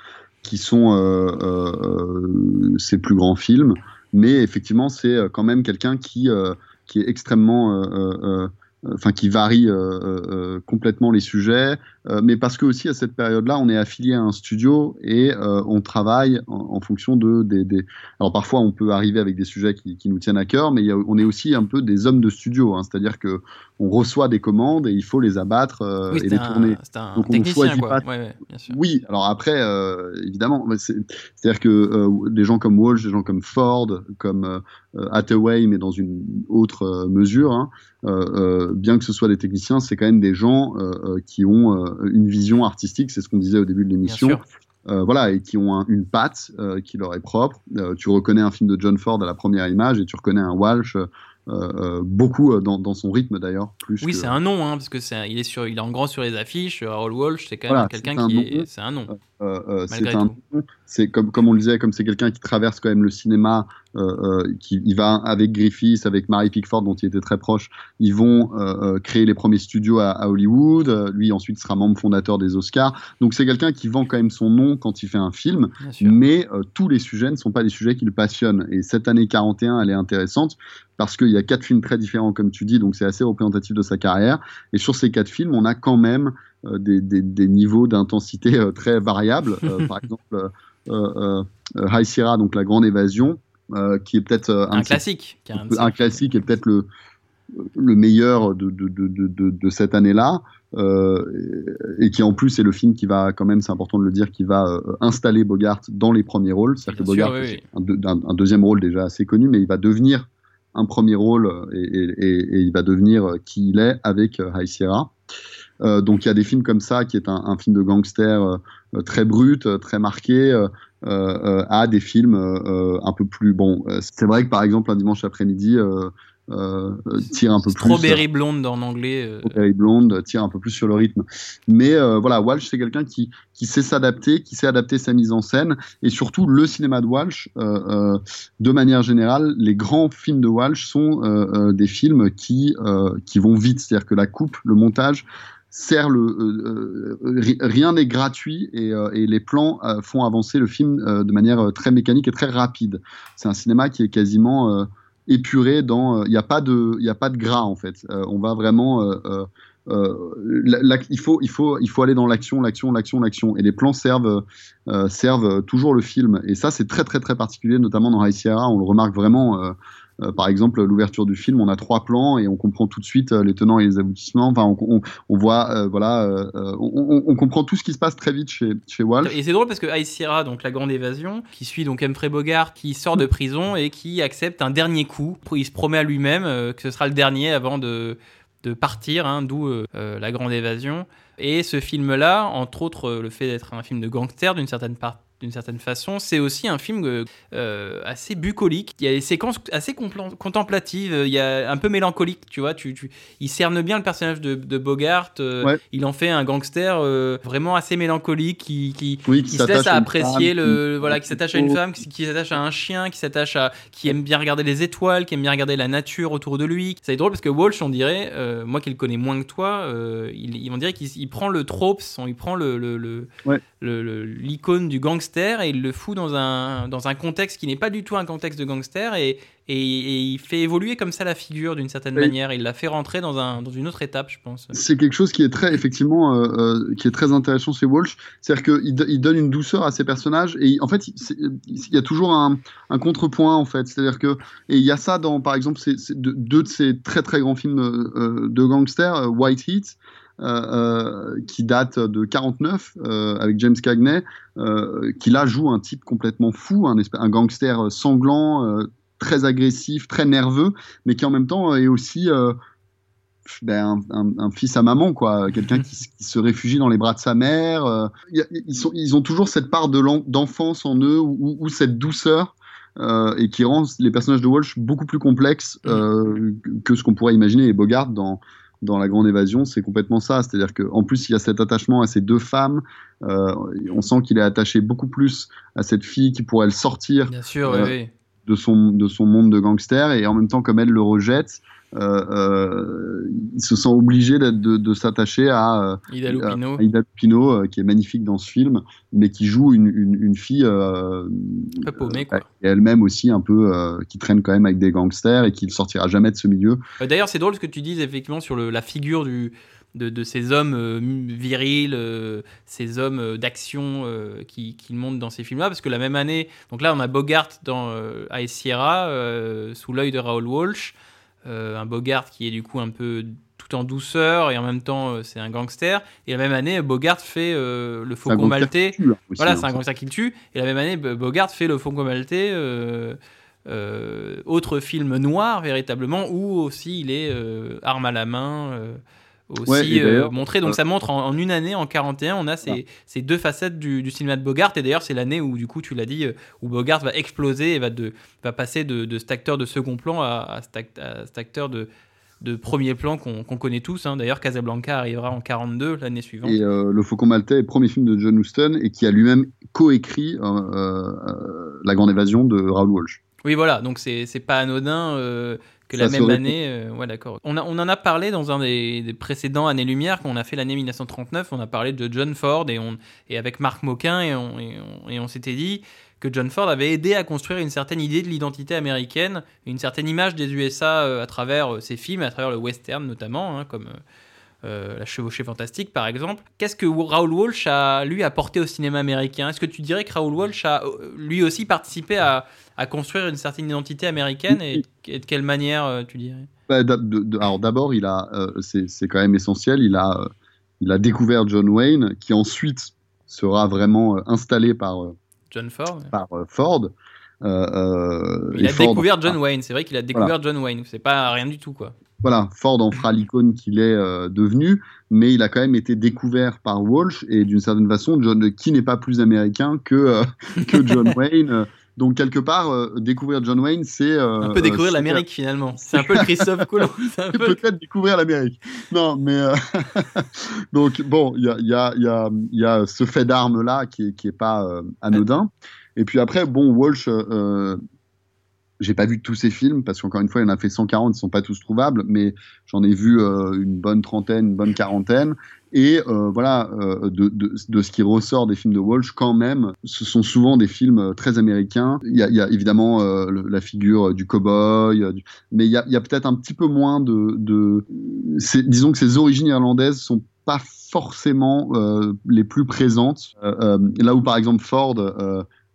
qui sont ses plus grands films. Mais effectivement, c'est quand même quelqu'un qui, qui est extrêmement. Enfin, qui varie euh, euh, euh, complètement les sujets, euh, mais parce que aussi à cette période-là, on est affilié à un studio et euh, on travaille en, en fonction de des, des- Alors parfois, on peut arriver avec des sujets qui, qui nous tiennent à cœur, mais il y a- on est aussi un peu des hommes de studio, hein, c'est-à-dire que on reçoit des commandes et il faut les abattre euh, Oui, et les un- tourner. un Donc on technicien, choisit quoi. pas. Ouais, ouais, bien sûr. Oui, alors après, euh, évidemment, c'est-à-dire que des gens comme Walsh, des gens comme Ford, comme Hathaway, mais dans une autre mesure, hein, bien que ce soit des techniciens, c'est quand même des gens qui ont une vision artistique, c'est ce qu'on disait au début de l'émission. Euh, voilà, et qui ont un- une patte euh, qui leur est propre. Euh, tu reconnais un film de John Ford à la première image et tu reconnais un Walsh beaucoup dans, dans son rythme d'ailleurs. Plus Oui, que- c'est un nom, hein, parce que il est sur, il est en grand sur les affiches. Raoul Walsh, c'est quand Voilà, même quelqu'un qui nom. est, c'est un nom. C'est un tout. C'est comme comme on le disait comme c'est quelqu'un qui traverse quand même le cinéma euh, euh, qui il va avec Griffiths avec Mary Pickford dont il était très proche ils vont euh, euh, créer les premiers studios à, à Hollywood. Euh, lui ensuite sera membre fondateur des Oscars. Donc c'est quelqu'un qui vend quand même son nom quand il fait un film mais euh, tous les sujets ne sont pas des sujets qui le passionnent et cette année 41 elle est intéressante parce qu'il y a quatre films très différents comme tu dis donc c'est assez représentatif de sa carrière. Et sur ces quatre films on a quand même euh, des, des- des niveaux d'intensité euh, très variables. Euh, par exemple, High Sierra, donc La Grande Évasion, euh, qui est peut-être euh, Un classique, qui un classique et peut-être le, le meilleur de, de, de, de, de- de cette année-là. euh, et qui en plus est le film qui va quand même, c'est important de le dire, qui va euh, installer Bogart dans les premiers rôles. C'est-à-dire que Bogart oui, oui. un, deux- un- un deuxième rôle déjà assez connu, mais il va devenir un premier rôle euh, et, et- et- et il va devenir euh, qui il est avec euh, High Sierra. Euh, donc il y a des films comme ça, qui est un, un film de gangster euh, euh, très brut, euh, très marqué, euh, euh, euh, à des films un peu plus bon. c'est vrai que par exemple un dimanche après-midi euh, tire un peu plus. Strawberry Blonde en anglais. euh, Strawberry Blonde tire un peu plus sur le rythme. Mais euh, voilà, Walsh, c'est quelqu'un qui, qui sait s'adapter, qui sait adapter sa mise en scène. Et surtout, le cinéma de Walsh, euh, euh, de manière générale, les grands films de Walsh sont euh, euh, des films qui, euh, qui vont vite. C'est-à-dire que la coupe, le montage, euh, euh, ri- rien n'est gratuit et, euh, les plans font avancer le film de manière très mécanique et très rapide. C'est un cinéma qui est quasiment épuré dans il n'y a pas de gras en fait. On va vraiment il faut aller dans l'action l'action l'action l'action et les plans servent servent toujours le film et ça c'est très très très particulier notamment dans High Sierra on le remarque vraiment euh, par exemple, l'ouverture du film, on a trois plans et on comprend tout de suite euh, les tenants et les aboutissements. Enfin, on, voit, euh, voilà, on, comprend tout ce qui se passe très vite chez, chez Walsh. Et c'est drôle parce que High Sierra, donc la grande évasion, qui suit donc Humphrey Bogart, qui sort de prison et qui accepte un dernier coup. Il se promet à lui-même que ce sera le dernier avant de, de partir, hein, d'où la grande évasion. Et ce film-là, entre autres le fait d'être un film de gangster d'une certaine part d'une certaine façon, c'est aussi un film euh, euh, assez bucolique. Il y a des séquences assez contemplatives, il y a un peu mélancolique, tu vois. Tu, tu- il cerne bien le personnage de, de Bogart. euh, Ouais. Il en fait un gangster euh, vraiment assez mélancolique qui, qui, Oui, qui qui se s'attache laisse à apprécier femme, le qui- voilà qui s'attache à une femme qui, qui s'attache à un chien qui s'attache à qui aime bien regarder les étoiles qui aime bien regarder la nature autour de lui c'est drôle parce que Walsh on dirait euh, moi qui le connais moins que toi euh, il, on dirait qu'il il prend le trope il prend le le- le- Ouais. le- le- l'icône du gangster et il le fout dans un dans un contexte qui n'est pas du tout un contexte de gangster et et, et il fait évoluer comme ça la figure d'une certaine Oui. manière. Il la fait rentrer dans un dans une autre étape je pense. C'est quelque chose qui est très effectivement euh, euh, qui est très intéressant chez Walsh. C'est-à-dire qu'il il donne une douceur à ses personnages et en fait il y a toujours un, un contrepoint en fait. C'est-à-dire que et il y a ça dans par exemple c'est deux, deux de ces très très grands films euh, de gangsters White Heat euh, euh, qui date de 49 euh, avec James Cagney qui là joue un type complètement fou un, gangster sanglant très agressif très nerveux mais qui en même temps est aussi ben, un, un- un fils à maman, quoi, quelqu'un qui, se réfugie dans les bras de sa mère. ils, sont, ils ont toujours cette part de d'enfance en eux ou, ou- ou cette douceur. euh, et qui rend les personnages de Walsh beaucoup plus complexes euh, que ce qu'on pourrait imaginer. Et Bogart, dans, dans La Grande Évasion, c'est complètement ça. C'est-à-dire qu'en plus, il y a cet attachement à ces deux femmes. Euh, on sent qu'il est attaché beaucoup plus à cette fille qui pourrait le sortir Bien sûr, Euh, oui, de son, de son monde de gangster et en même temps comme elle le rejette il se sent obligé de, de s'attacher à, euh, Ida Lupino. à Ida Lupino, euh, qui est magnifique dans ce film mais qui joue une, une, une fille euh, Un peu paumé, quoi. et elle-même aussi un peu euh, qui traîne quand même avec des gangsters et qui ne sortira jamais de ce milieu Euh, D'ailleurs, c'est drôle ce que tu dises effectivement sur le- la figure du, de, de ces hommes euh, virils, euh, ces hommes euh, d'action euh, qui, qui montent dans ces films-là. Parce que la même année, donc là, on a Bogart dans euh, Ice Sierra, euh, sous l'œil de Raoul Walsh. Euh, un Bogart qui est du coup un peu tout en douceur et en même temps euh, c'est un gangster. Et la même année, Bogart fait euh, le Faucon Maltais. tue, hein, aussi, voilà, hein. c'est un gangster qui le tue. Et la même année, Bogart fait le Faucon Maltais. euh, euh, autre film noir véritablement où aussi il est arme à la main aussi Ouais, euh, montré. Donc euh, ça montre en, en une année en 41 on a ces, ces deux facettes du, du cinéma de Bogart. Et d'ailleurs c'est l'année où du coup tu l'as dit euh, où Bogart va exploser et va, de, va passer de, de cet acteur de second plan à, à cet, act- à cet acteur de, de premier plan qu'on qu'on connaît tous hein. d'ailleurs Casablanca arrivera en 42 l'année suivante. Et euh, Le Faucon Maltais est premier film de John Huston et qui a lui-même coécrit euh, euh, La Grande Évasion de Raoul Walsh. Oui, voilà, donc c'est c'est pas anodin que Ça la même année. euh, ouais, d'accord. On, a- on en a parlé dans un des, des précédents Années Lumière, qu'on a fait l'année 1939. On a parlé de John Ford et, on, et avec Marc Moquin, et on, et on, et on s'était dit que John Ford avait aidé à construire une certaine idée de l'identité américaine, une certaine image des USA euh, à travers euh, ses films, à travers le western notamment, hein, comme. Euh, la chevauchée fantastique par exemple. Qu'est-ce que Raoul Walsh a lui apporté au cinéma américain? Est-ce que tu dirais que Raoul Walsh a euh, lui aussi participé à, à construire une certaine identité américaine? Et, et de quelle manière euh, tu dirais? Bah, alors d'abord, il a, euh, c'est quand même essentiel, il a, euh, il a découvert John Wayne, qui ensuite sera vraiment installé par, John Ford par Ford. Euh, Il a Ford- découvert John Wayne, c'est vrai qu'il a découvert Voilà. John Wayne, c'est pas rien du tout quoi. Voilà, Ford en fera l'icône qu'il est euh, devenu, mais il a quand même été découvert par Walsh et d'une certaine façon, John, qui n'est pas plus américain que, euh, que John Wayne. Donc quelque part, euh, découvrir John Wayne, c'est Un peu découvrir l'Amérique finalement. C'est un peu le Christophe Colomb. peu- peut-être découvrir l'Amérique. Non, mais donc bon, il y a, il y, a, il y, a, il y a ce fait d'armes là qui qui est pas anodin. Et puis après, bon, Walsh, j'ai pas vu tous ses films parce qu'encore une fois, il en a fait 140, ils sont pas tous trouvables, mais j'en ai vu euh, une bonne trentaine, une bonne quarantaine. Et euh, voilà, euh, de, de, de ce qui ressort des films de Walsh, quand même, ce sont souvent des films euh, très américains. Il y a, il y a évidemment euh, le- la figure du cowboy, du- mais il y a, y a peut-être un petit peu moins de, de disons que ses origines irlandaises sont pas forcément euh, les plus présentes. Euh, là où par exemple Ford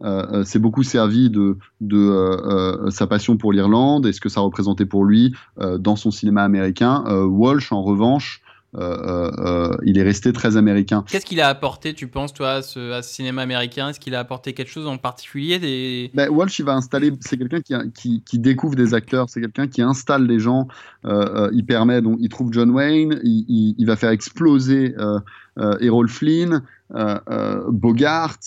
euh, euh, s'est beaucoup servi de, de euh, euh, sa passion pour l'Irlande et ce que ça représentait pour lui euh, dans son cinéma américain. Euh, Walsh, en revanche, euh, euh, euh, il est resté très américain. Qu'est-ce qu'il a apporté, tu penses, toi, à ce, à ce cinéma américain? Est-ce qu'il a apporté quelque chose en particulier des... Ben, Walsh, il va installer. C'est quelqu'un qui, qui, qui découvre des acteurs. C'est quelqu'un qui installe des gens. Euh, euh, il permet donc, il trouve John Wayne. Il, il, il va faire exploser euh, euh, Errol Flynn, euh, euh, Bogart.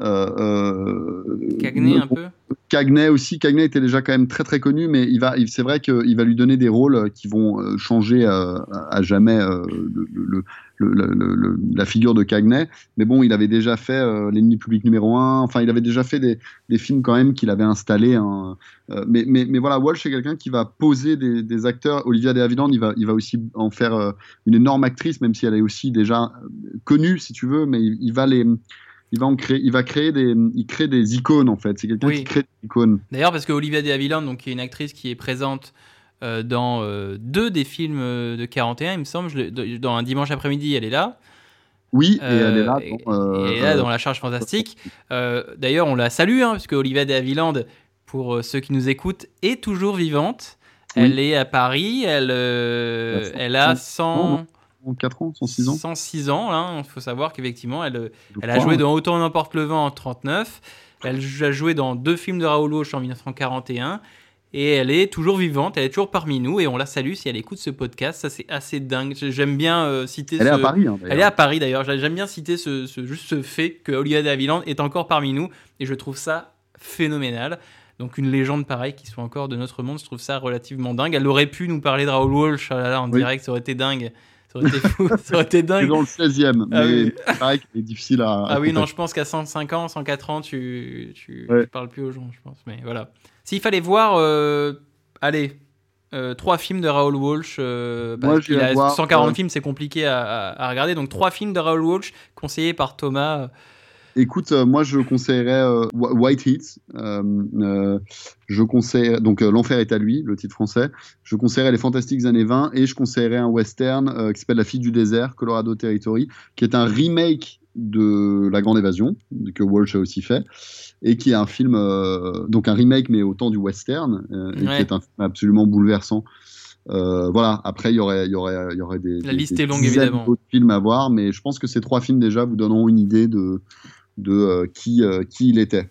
Euh, euh, Cagney un peu Cagney aussi. Cagney était déjà quand même très très connu, mais il va, c'est vrai qu'il va lui donner des rôles euh, qui vont changer à jamais le, le- le- la figure de Cagney. Mais bon, il avait déjà fait euh, L'ennemi public numéro un. Enfin, il avait déjà fait des, des films quand même qu'il avait installés. hein. Euh, mais, mais, mais voilà, Walsh est quelqu'un qui va poser des, des acteurs. Olivia de Havilland, il va, il va aussi en faire euh, une énorme actrice, même si elle est aussi déjà connue, si tu veux. Mais il, il va les il va en créer, il va créer des, il crée des icônes en fait. C'est quelqu'un Oui. qui crée des icônes. D'ailleurs, parce que Olivia de Havilland, donc, qui est une actrice qui est présente euh, dans euh, deux des films euh, de 41, il me semble, je dans un dimanche après-midi, elle est là. Oui, et elle est là. dans, et elle est là dans la charge fantastique. D'ailleurs, on la salue, hein, parce que Olivia de Havilland, pour ceux qui nous écoutent, est toujours vivante. Oui. Elle est à Paris, elle, elle a 100, 4 ans, 106 ans. 106 ans. hein. Il faut savoir qu'effectivement, elle, Je elle a joué ouais. dans Autant n'emporte le vent en 39. Elle a joué dans deux films de Raoul Walsh en 1941. Et elle est toujours vivante, elle est toujours parmi nous et on la salue si elle écoute ce podcast. Ça, c'est assez dingue. J'aime bien euh, citer Elle ce... est à Paris. hein, Elle est à Paris d'ailleurs. J'aime bien citer ce, ce- juste ce fait que Olivia de Havilland est encore parmi nous et je trouve ça phénoménal. Donc une légende pareille qui soit encore de notre monde, je trouve ça relativement dingue. Elle aurait pu nous parler de Raoul Walsh là là, en Oui. direct, ça aurait été dingue. Ça aurait été fou, ça aurait été C'est dingue. dans le 16e, Ah mais oui. c'est pareil qu'il est difficile à. Ah oui, non, je pense qu'à 105 ans, 104 ans, tu, tu, Ouais. tu parles plus aux gens, je pense. Mais voilà. S'il fallait voir, euh, allez, euh, trois films de Raoul Walsh, euh, Moi, parce qu'il j'irais a voir, 140 euh, films, c'est compliqué à, à- à regarder. Donc trois films de Raoul Walsh conseillés par Thomas. Écoute, euh, moi je conseillerais euh, Wh- White Heat. euh, euh, je conseille donc L'enfer est à lui, le titre français. Je conseillerais Les Fantastiques années 20 et je conseillerais un western euh, qui s'appelle La fille du désert, Colorado Territory, qui est un remake de La Grande Évasion que Walsh a aussi fait et qui est un film euh, donc un remake mais au temps du western euh, et Ouais. qui est un film absolument bouleversant. Euh, voilà. Après, il y aurait, il y aurait, il y aurait des, La des- liste des est longue, évidemment. films à voir, mais je pense que ces trois films déjà vous donneront une idée de de euh, qui euh, qui il était.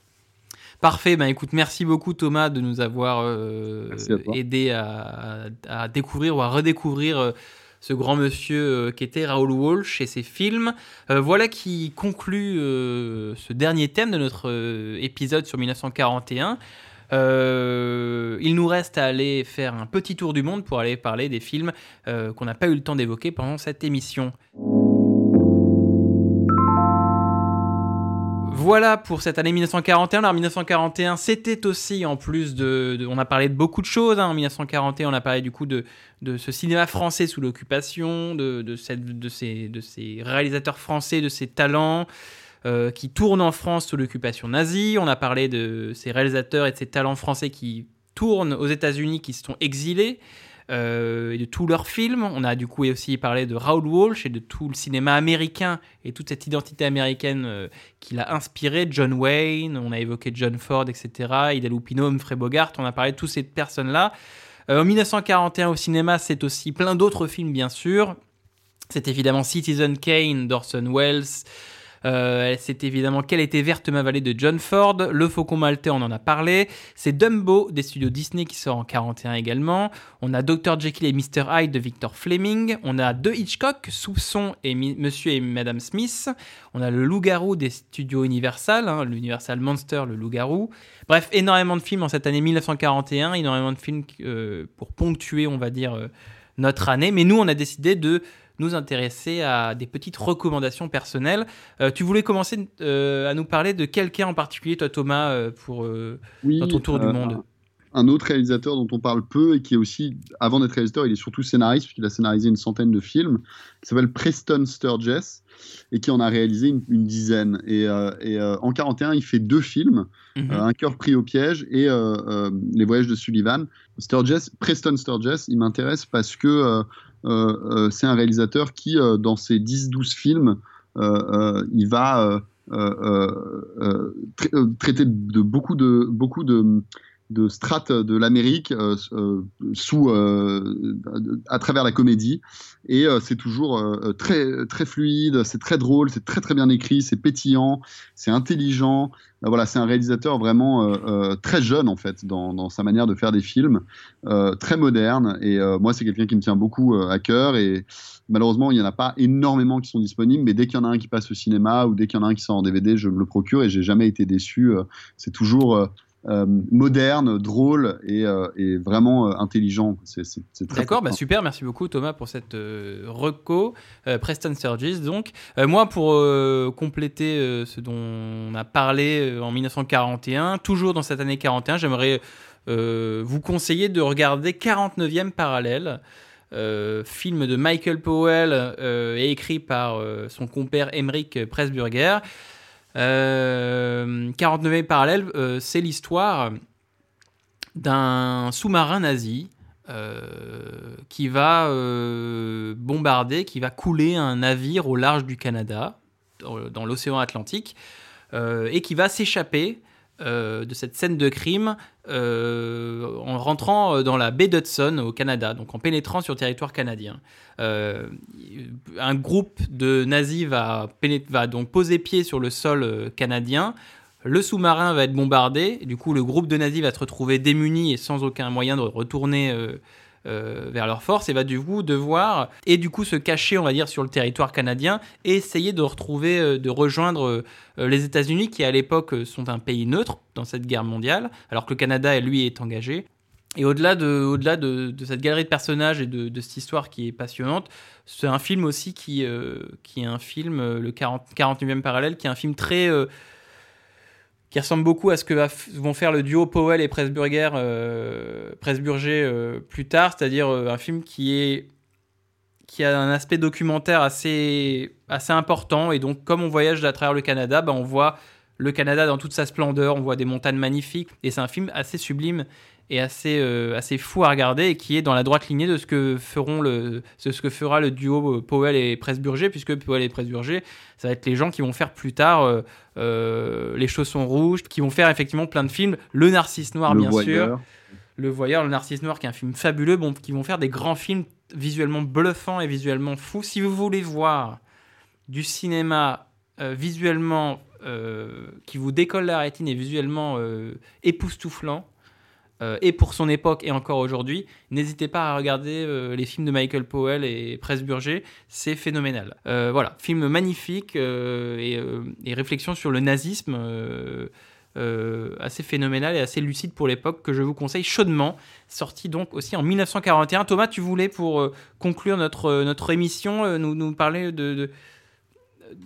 Parfait, ben écoute, merci beaucoup Thomas de nous avoir euh, à aidé à, à découvrir ou à redécouvrir euh, ce grand monsieur euh, qui était Raoul Walsh et ses films. Voilà qui conclut ce dernier thème de notre épisode sur 1941. Euh, il nous reste à aller faire un petit tour du monde pour aller parler des films qu'on n'a pas eu le temps d'évoquer pendant cette émission. Voilà pour cette année 1941. Alors 1941, c'était aussi en plus de, on a parlé de beaucoup de choses. hein. En 1941, on a parlé du coup de, ce cinéma français sous l'occupation, de, de, cette- de ces, de ces réalisateurs français, de ces talents euh, qui tournent en France sous l'occupation nazie. On a parlé de ces réalisateurs et de ces talents français qui tournent aux États-Unis, qui se sont exilés. Euh, et de tous leurs films. On a du coup aussi parlé de Raoul Walsh et de tout le cinéma américain et toute cette identité américaine euh, qui l'a inspiré. John Wayne, on a évoqué John Ford, etc. Ida Lupino, Humphrey Bogart, on a parlé de toutes ces personnes-là. Euh, en 1941 au cinéma, c'est aussi plein d'autres films, bien sûr. C'est évidemment Citizen Kane d'Orson Welles. Euh, c'est évidemment Quelle était verte ma vallée de John Ford. Le Faucon Maltais, on en a parlé. C'est Dumbo des studios Disney qui sort en 41 également. On a Dr. Jekyll et Mr. Hyde de Victor Fleming. On a deux Hitchcock, Soupçon et Monsieur et Madame Smith. On a Le Loup-garou des studios Universal, hein, l'Universal Monster, le Loup-garou. Bref, énormément de films en cette année 1941, énormément de films euh, pour ponctuer, on va dire, euh, notre année. Mais nous, on a décidé de nous intéresser à des petites recommandations personnelles. Euh, tu voulais commencer euh, à nous parler de quelqu'un en particulier, toi Thomas, euh, pour Oui, dans ton tour du monde. Un autre réalisateur dont on parle peu et qui est aussi, avant d'être réalisateur, il est surtout scénariste, puisqu'il a scénarisé une centaine de films, qui s'appelle Preston Sturges, et qui en a réalisé une, une dizaine. Et, euh, et, euh, en 41, il fait deux films, Mhm. euh, Un cœur pris au piège et Les voyages de Sullivan. Sturges, Preston Sturges, il m'intéresse parce que c'est un réalisateur qui, euh, dans ses 10-12 films, euh, euh, il va euh, euh, euh, tra- euh, traiter de beaucoup de, beaucoup de, de strates de l'Amérique euh, euh, sous, euh, à travers la comédie. Et euh, c'est toujours euh, très, très fluide, c'est très drôle, c'est très très bien écrit, c'est pétillant, c'est intelligent. Euh, voilà, c'est un réalisateur vraiment euh, euh, très jeune en fait dans, dans sa manière de faire des films, euh, très moderne. Et euh, moi, c'est quelqu'un qui me tient beaucoup euh, à cœur. Et malheureusement, il n'y en a pas énormément qui sont disponibles, mais dès qu'il y en a un qui passe au cinéma ou dès qu'il y en a un qui sort en DVD, je me le procure et j'ai jamais été déçu. Euh, c'est toujours euh, moderne, drôle et, euh, et vraiment euh, intelligent. D'accord, bah super, merci beaucoup Thomas pour cette euh, reco. Euh, Preston Sturges, donc. Moi, pour compléter ce dont on a parlé en 1941, toujours dans cette année 41, j'aimerais vous conseiller de regarder 49e parallèle. euh, film de Michael Powell euh, et écrit par euh, son compère Emmerich Pressburger. Euh, 49e parallèle, euh, c'est l'histoire d'un sous-marin nazi euh, qui va euh, bombarder, qui va couler un navire au large du Canada, dans, l'océan Atlantique, euh, et qui va s'échapper euh, de cette scène de crime euh, en rentrant dans la baie d'Hudson au Canada, donc en pénétrant sur le territoire canadien. Euh, un groupe de nazis va, donc poser pied sur le sol euh, canadien, Le sous-marin va être bombardé, du coup le groupe de nazis va se retrouver démuni et sans aucun moyen de retourner euh, vers leur force et va du coup devoir et du coup se cacher on va dire sur le territoire canadien et essayer de retrouver euh, de rejoindre euh, les États-Unis qui à l'époque sont un pays neutre dans cette guerre mondiale alors que le Canada lui est engagé et au-delà de, au-delà de, cette galerie de personnages et de, cette histoire qui est passionnante, c'est un film aussi qui, qui est un film, le 40, 49e parallèle, qui est un film très. Qui ressemble beaucoup à ce que vont faire le duo Powell et Pressburger, euh, euh, plus tard, c'est-à-dire euh, un film qui est qui a un aspect documentaire assez, assez important. Et donc, comme on voyage à travers le Canada, bah, on voit le Canada dans toute sa splendeur, on voit des montagnes magnifiques. Et c'est un film assez sublime et assez, euh, assez fou à regarder et qui est dans la droite lignée de ce que, feront le, de ce que fera le duo euh, Powell et Pressburger, puisque Powell et Pressburger, ça va être les gens qui vont faire plus tard euh, euh, Les Chaussons Rouges, qui vont faire effectivement plein de films. Le Narcisse Noir, Le bien Voyeur. sûr. Le Voyeur, Le Narcisse Noir, qui est un film fabuleux, bon, qui vont faire des grands films visuellement bluffants et visuellement fous. Si vous voulez voir du cinéma visuellement qui vous décolle la rétine et visuellement époustouflant, euh, et pour son époque et encore aujourd'hui, n'hésitez pas à regarder euh, les films de Michael Powell et Pressburger, c'est phénoménal. Euh, voilà, film magnifique et, et réflexion sur le nazisme assez phénoménal et assez lucide pour l'époque que je vous conseille chaudement, sorti donc aussi en 1941. Thomas, tu voulais pour conclure notre, notre émission nous, nous parler de... de-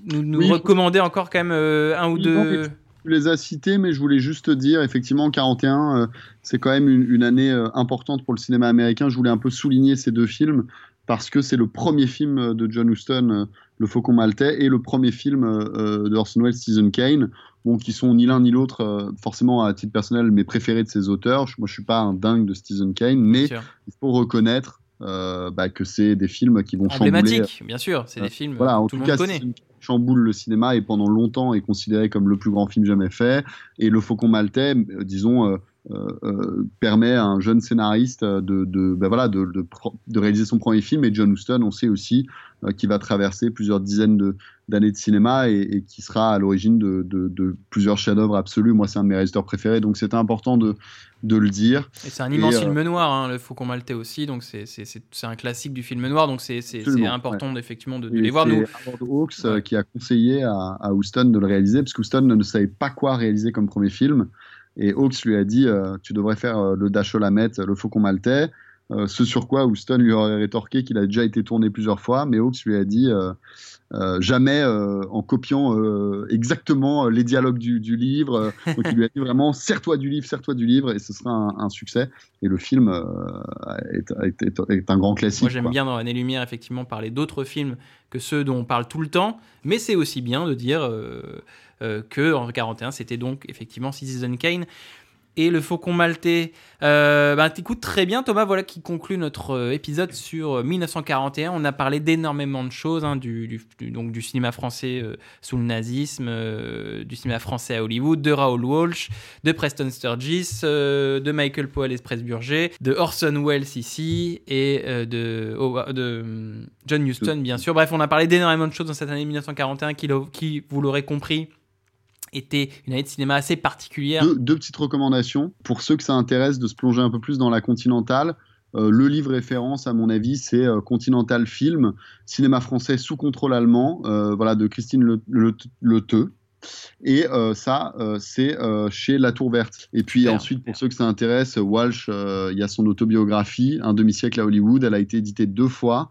nous, nous Oui, recommander encore quand même un ou deux... Tu les as cités, mais je voulais juste dire, effectivement, 41, euh, c'est quand même une, une année euh, importante pour le cinéma américain. Je voulais un peu souligner ces deux films parce que c'est le premier film euh, de John Huston, euh, Le Faucon Maltais, et le premier film de Orson Welles, Citizen Kane, bon, qui sont ni l'un ni l'autre, forcément à titre personnel, mes préférés de ces auteurs. Je- Moi, je suis pas un dingue de Citizen Kane, mais il faut reconnaître euh, bah, que c'est des films qui vont chambouler. Bien sûr, c'est des films Voilà, en tout tout le cas, connaît. Chamboule le cinéma et pendant longtemps est considéré comme le plus grand film jamais fait. Et Le Faucon Maltais, euh, disons, euh, euh, euh, permet à un jeune scénariste euh, de, de, ben voilà, de, de pro- de réaliser son premier film. Et John Huston, on sait aussi euh, qu'il va traverser plusieurs dizaines de- d'années de, cinéma et, et qui sera à l'origine de, de- de plusieurs chefs-d'œuvre absolus. Moi, c'est un de mes réalisateurs préférés, donc c'était important de, de le dire. Et c'est un immense Et, euh, film noir, hein, le Faucon Maltais aussi, donc c'est- un classique du film noir, donc c'est important ouais. effectivement de, les voir. c'est Howard Hawks euh, qui a conseillé à, à Houston de le réaliser, parce que Houston ne savait pas quoi réaliser comme premier film. Et Hawks lui a dit euh, Tu devrais faire euh, le Dash Lamette, le Faucon Maltais. Euh, ce sur quoi Houston lui aurait rétorqué qu'il a déjà été tourné plusieurs fois, mais Hawks lui a dit euh, euh, jamais en copiant exactement les dialogues du, du livre. Donc il lui a dit vraiment serre-toi du livre, serre-toi du livre, et ce sera un, un succès. Et le film est, est- est- est un grand classique. moi j'aime bien dans Année Lumière effectivement parler d'autres films que ceux dont on parle tout le temps, mais c'est aussi bien de dire que en 41 c'était donc effectivement Citizen Kane. Et le Faucon Maltais. Euh, ben, t'écoutes très bien, Thomas. Voilà qui conclut notre euh, épisode sur euh, 1941. On a parlé d'énormément de choses, hein, du, donc du cinéma français euh, sous le nazisme, euh, du cinéma français à Hollywood, de Raoul Walsh, de Preston Sturgis, euh, de Michael Powell et Pressburger, de Orson Welles ici et euh, de, hum, John Huston, bien sûr. Bref, on a parlé d'énormément de choses dans cette année 1941 qui, le- qui, vous l'aurez compris, était une année de cinéma assez particulière. deux, deux petites recommandations. Pour ceux que ça intéresse de se plonger un peu plus dans la continentale, euh, le livre référence, à mon avis, c'est euh, Continental Film, cinéma français sous contrôle allemand, euh, voilà, de Christine Le, Le, Le Teux. Et ça, c'est chez La Tour Verte. Et puis ensuite, pour ceux que ça intéresse, Walsh, il y a son autobiographie, Un demi-siècle à Hollywood. Elle a été éditée deux fois.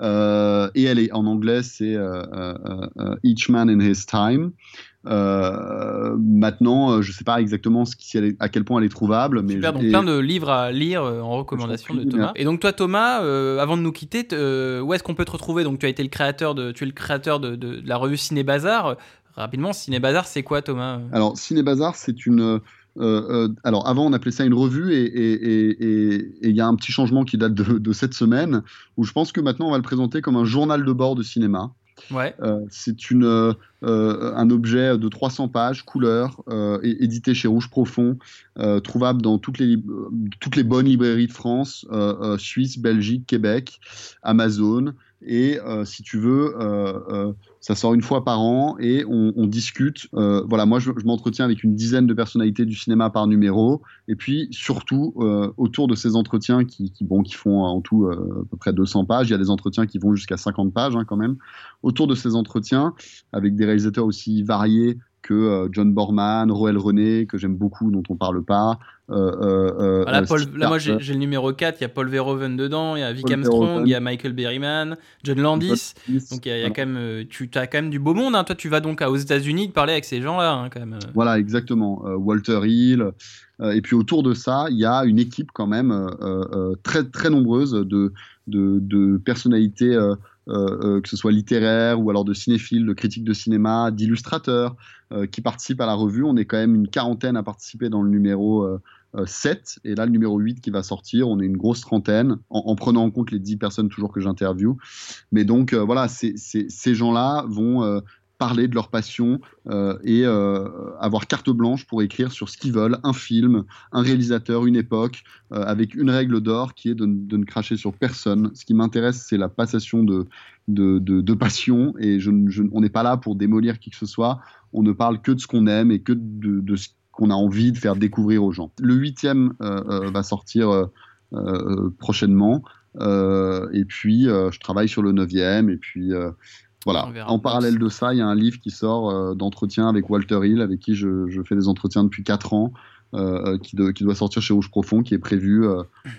Et elle est en anglais, c'est Each Man in His Time. Euh, maintenant, euh, je sais pas exactement ce qui- à quel point elle est trouvable, mais Super, donc et- plein de livres à lire euh, en recommandation de Thomas. Et donc toi Thomas, euh, avant de nous quitter, euh, où est-ce qu'on peut te retrouver? Donc tu as été le créateur de, tu es le créateur de, de- de la revue Ciné Bazar. Rapidement, Ciné Bazar, c'est quoi Thomas? Alors, Ciné Bazar, c'est une. euh, euh, alors, avant, on appelait ça une revue, et il y a un petit changement qui date de, de cette semaine, où je pense que maintenant, on va le présenter comme un journal de bord de cinéma. Ouais. Euh, c'est une, euh, euh, un objet de 300 pages, couleur, édité chez Rouge Profond, trouvable dans toutes les, toutes les bonnes librairies de France, Suisse, Belgique, Québec, Amazon. Et euh, si tu veux, euh, euh, ça sort une fois par an et on, discute. Voilà, moi, je, m'entretiens avec une dizaine de personnalités du cinéma par numéro. Et puis, surtout, autour de ces entretiens qui, bon, qui font en tout à peu près 200 pages, il y a des entretiens qui vont jusqu'à 50 pages hein, quand même. Autour de ces entretiens, avec des réalisateurs aussi variés que John Borman, Roel René, que j'aime beaucoup, dont on parle pas. Euh, euh, euh, Voilà, euh, Paul- Steve là, moi, j'ai le numéro 4, il y a Paul Verhoeven dedans, il y a Vic Paul Armstrong, il y a Michael Berryman, John Landis. Donc, il y a, il y a quand même, tu as quand même du beau monde. hein. Toi, tu vas donc aux États-Unis parler avec ces gens-là, hein, quand même. Voilà, exactement. Walter Hill. Et puis autour de ça, il y a une équipe quand même très très nombreuse de, de, de personnalités, euh, euh, que ce soit littéraires ou alors de cinéphiles, de critiques de cinéma, d'illustrateurs, euh, qui participent à la revue. On est quand même une quarantaine à participer dans le numéro euh, euh, 7. Et là, le numéro 8 qui va sortir, on est une grosse trentaine, en, en prenant en compte les 10 personnes toujours que j'interviewe. Mais donc, voilà, ces gens-là vont... parler de leur passion euh, et euh, avoir carte blanche pour écrire sur ce qu'ils veulent, un film, un réalisateur, une époque, euh, avec une règle d'or qui est de, de ne cracher sur personne. Ce qui m'intéresse, c'est la passation de, de, de, de passion et je, je- on n'est pas là pour démolir qui que ce soit. On ne parle que de ce qu'on aime et que de, ce qu'on a envie de faire découvrir aux gens. Le huitième va sortir prochainement. Et puis, je travaille sur le neuvième. Et puis, voilà. En parallèle de ça, il y a un livre qui sort euh, d'entretien avec Walter Hill, avec qui je, je fais des entretiens depuis 4 ans, euh, euh, qui, de- qui doit sortir chez Rouge Profond, qui est prévu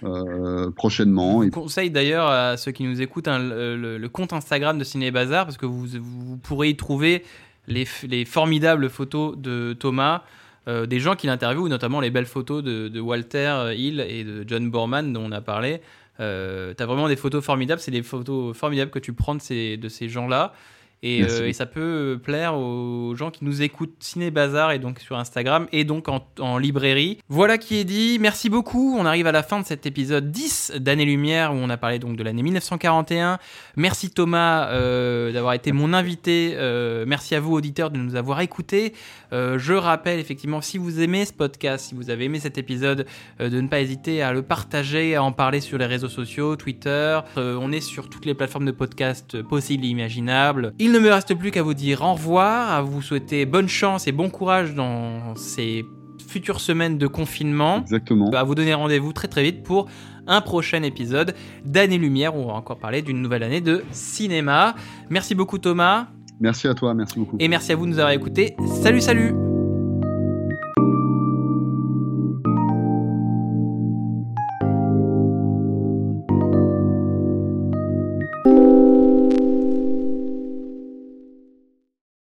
euh, prochainement. Je vous conseille d'ailleurs à ceux qui nous écoutent hein, le, compte Instagram de Ciné Bazar parce que vous, vous pourrez y trouver les, formidables photos de Thomas, des gens qui l'interviewent, notamment les belles photos de, de Walter Hill et de John Borman dont on a parlé. Euh, T'as vraiment des photos formidables, c'est des photos formidables que tu prends de ces, de ces gens-là. Et, euh, et ça peut plaire aux gens qui nous écoutent Ciné Bazar et donc sur Instagram et donc en, en librairie. Voilà qui est dit. Merci beaucoup. On arrive à la fin de cet épisode 10 d'Année Lumière où on a parlé donc de l'année 1941. Merci Thomas euh, d'avoir été mon invité. Euh, merci à vous auditeurs de nous avoir écoutés. Euh, je rappelle effectivement si vous aimez ce podcast, si vous avez aimé cet épisode, euh, de ne pas hésiter à le partager, à en parler sur les réseaux sociaux, Twitter. Euh, on est sur toutes les plateformes de podcast possibles et imaginables. Il ne me reste plus qu'à vous dire au revoir, à vous souhaiter bonne chance et bon courage dans ces futures semaines de confinement. Exactement. À vous donner rendez-vous très très vite pour un prochain épisode d'Année Lumière où on va encore parler d'une nouvelle année de cinéma. Merci beaucoup Thomas merci à toi, merci beaucoup. et merci à vous de nous avoir écoutés. Salut salut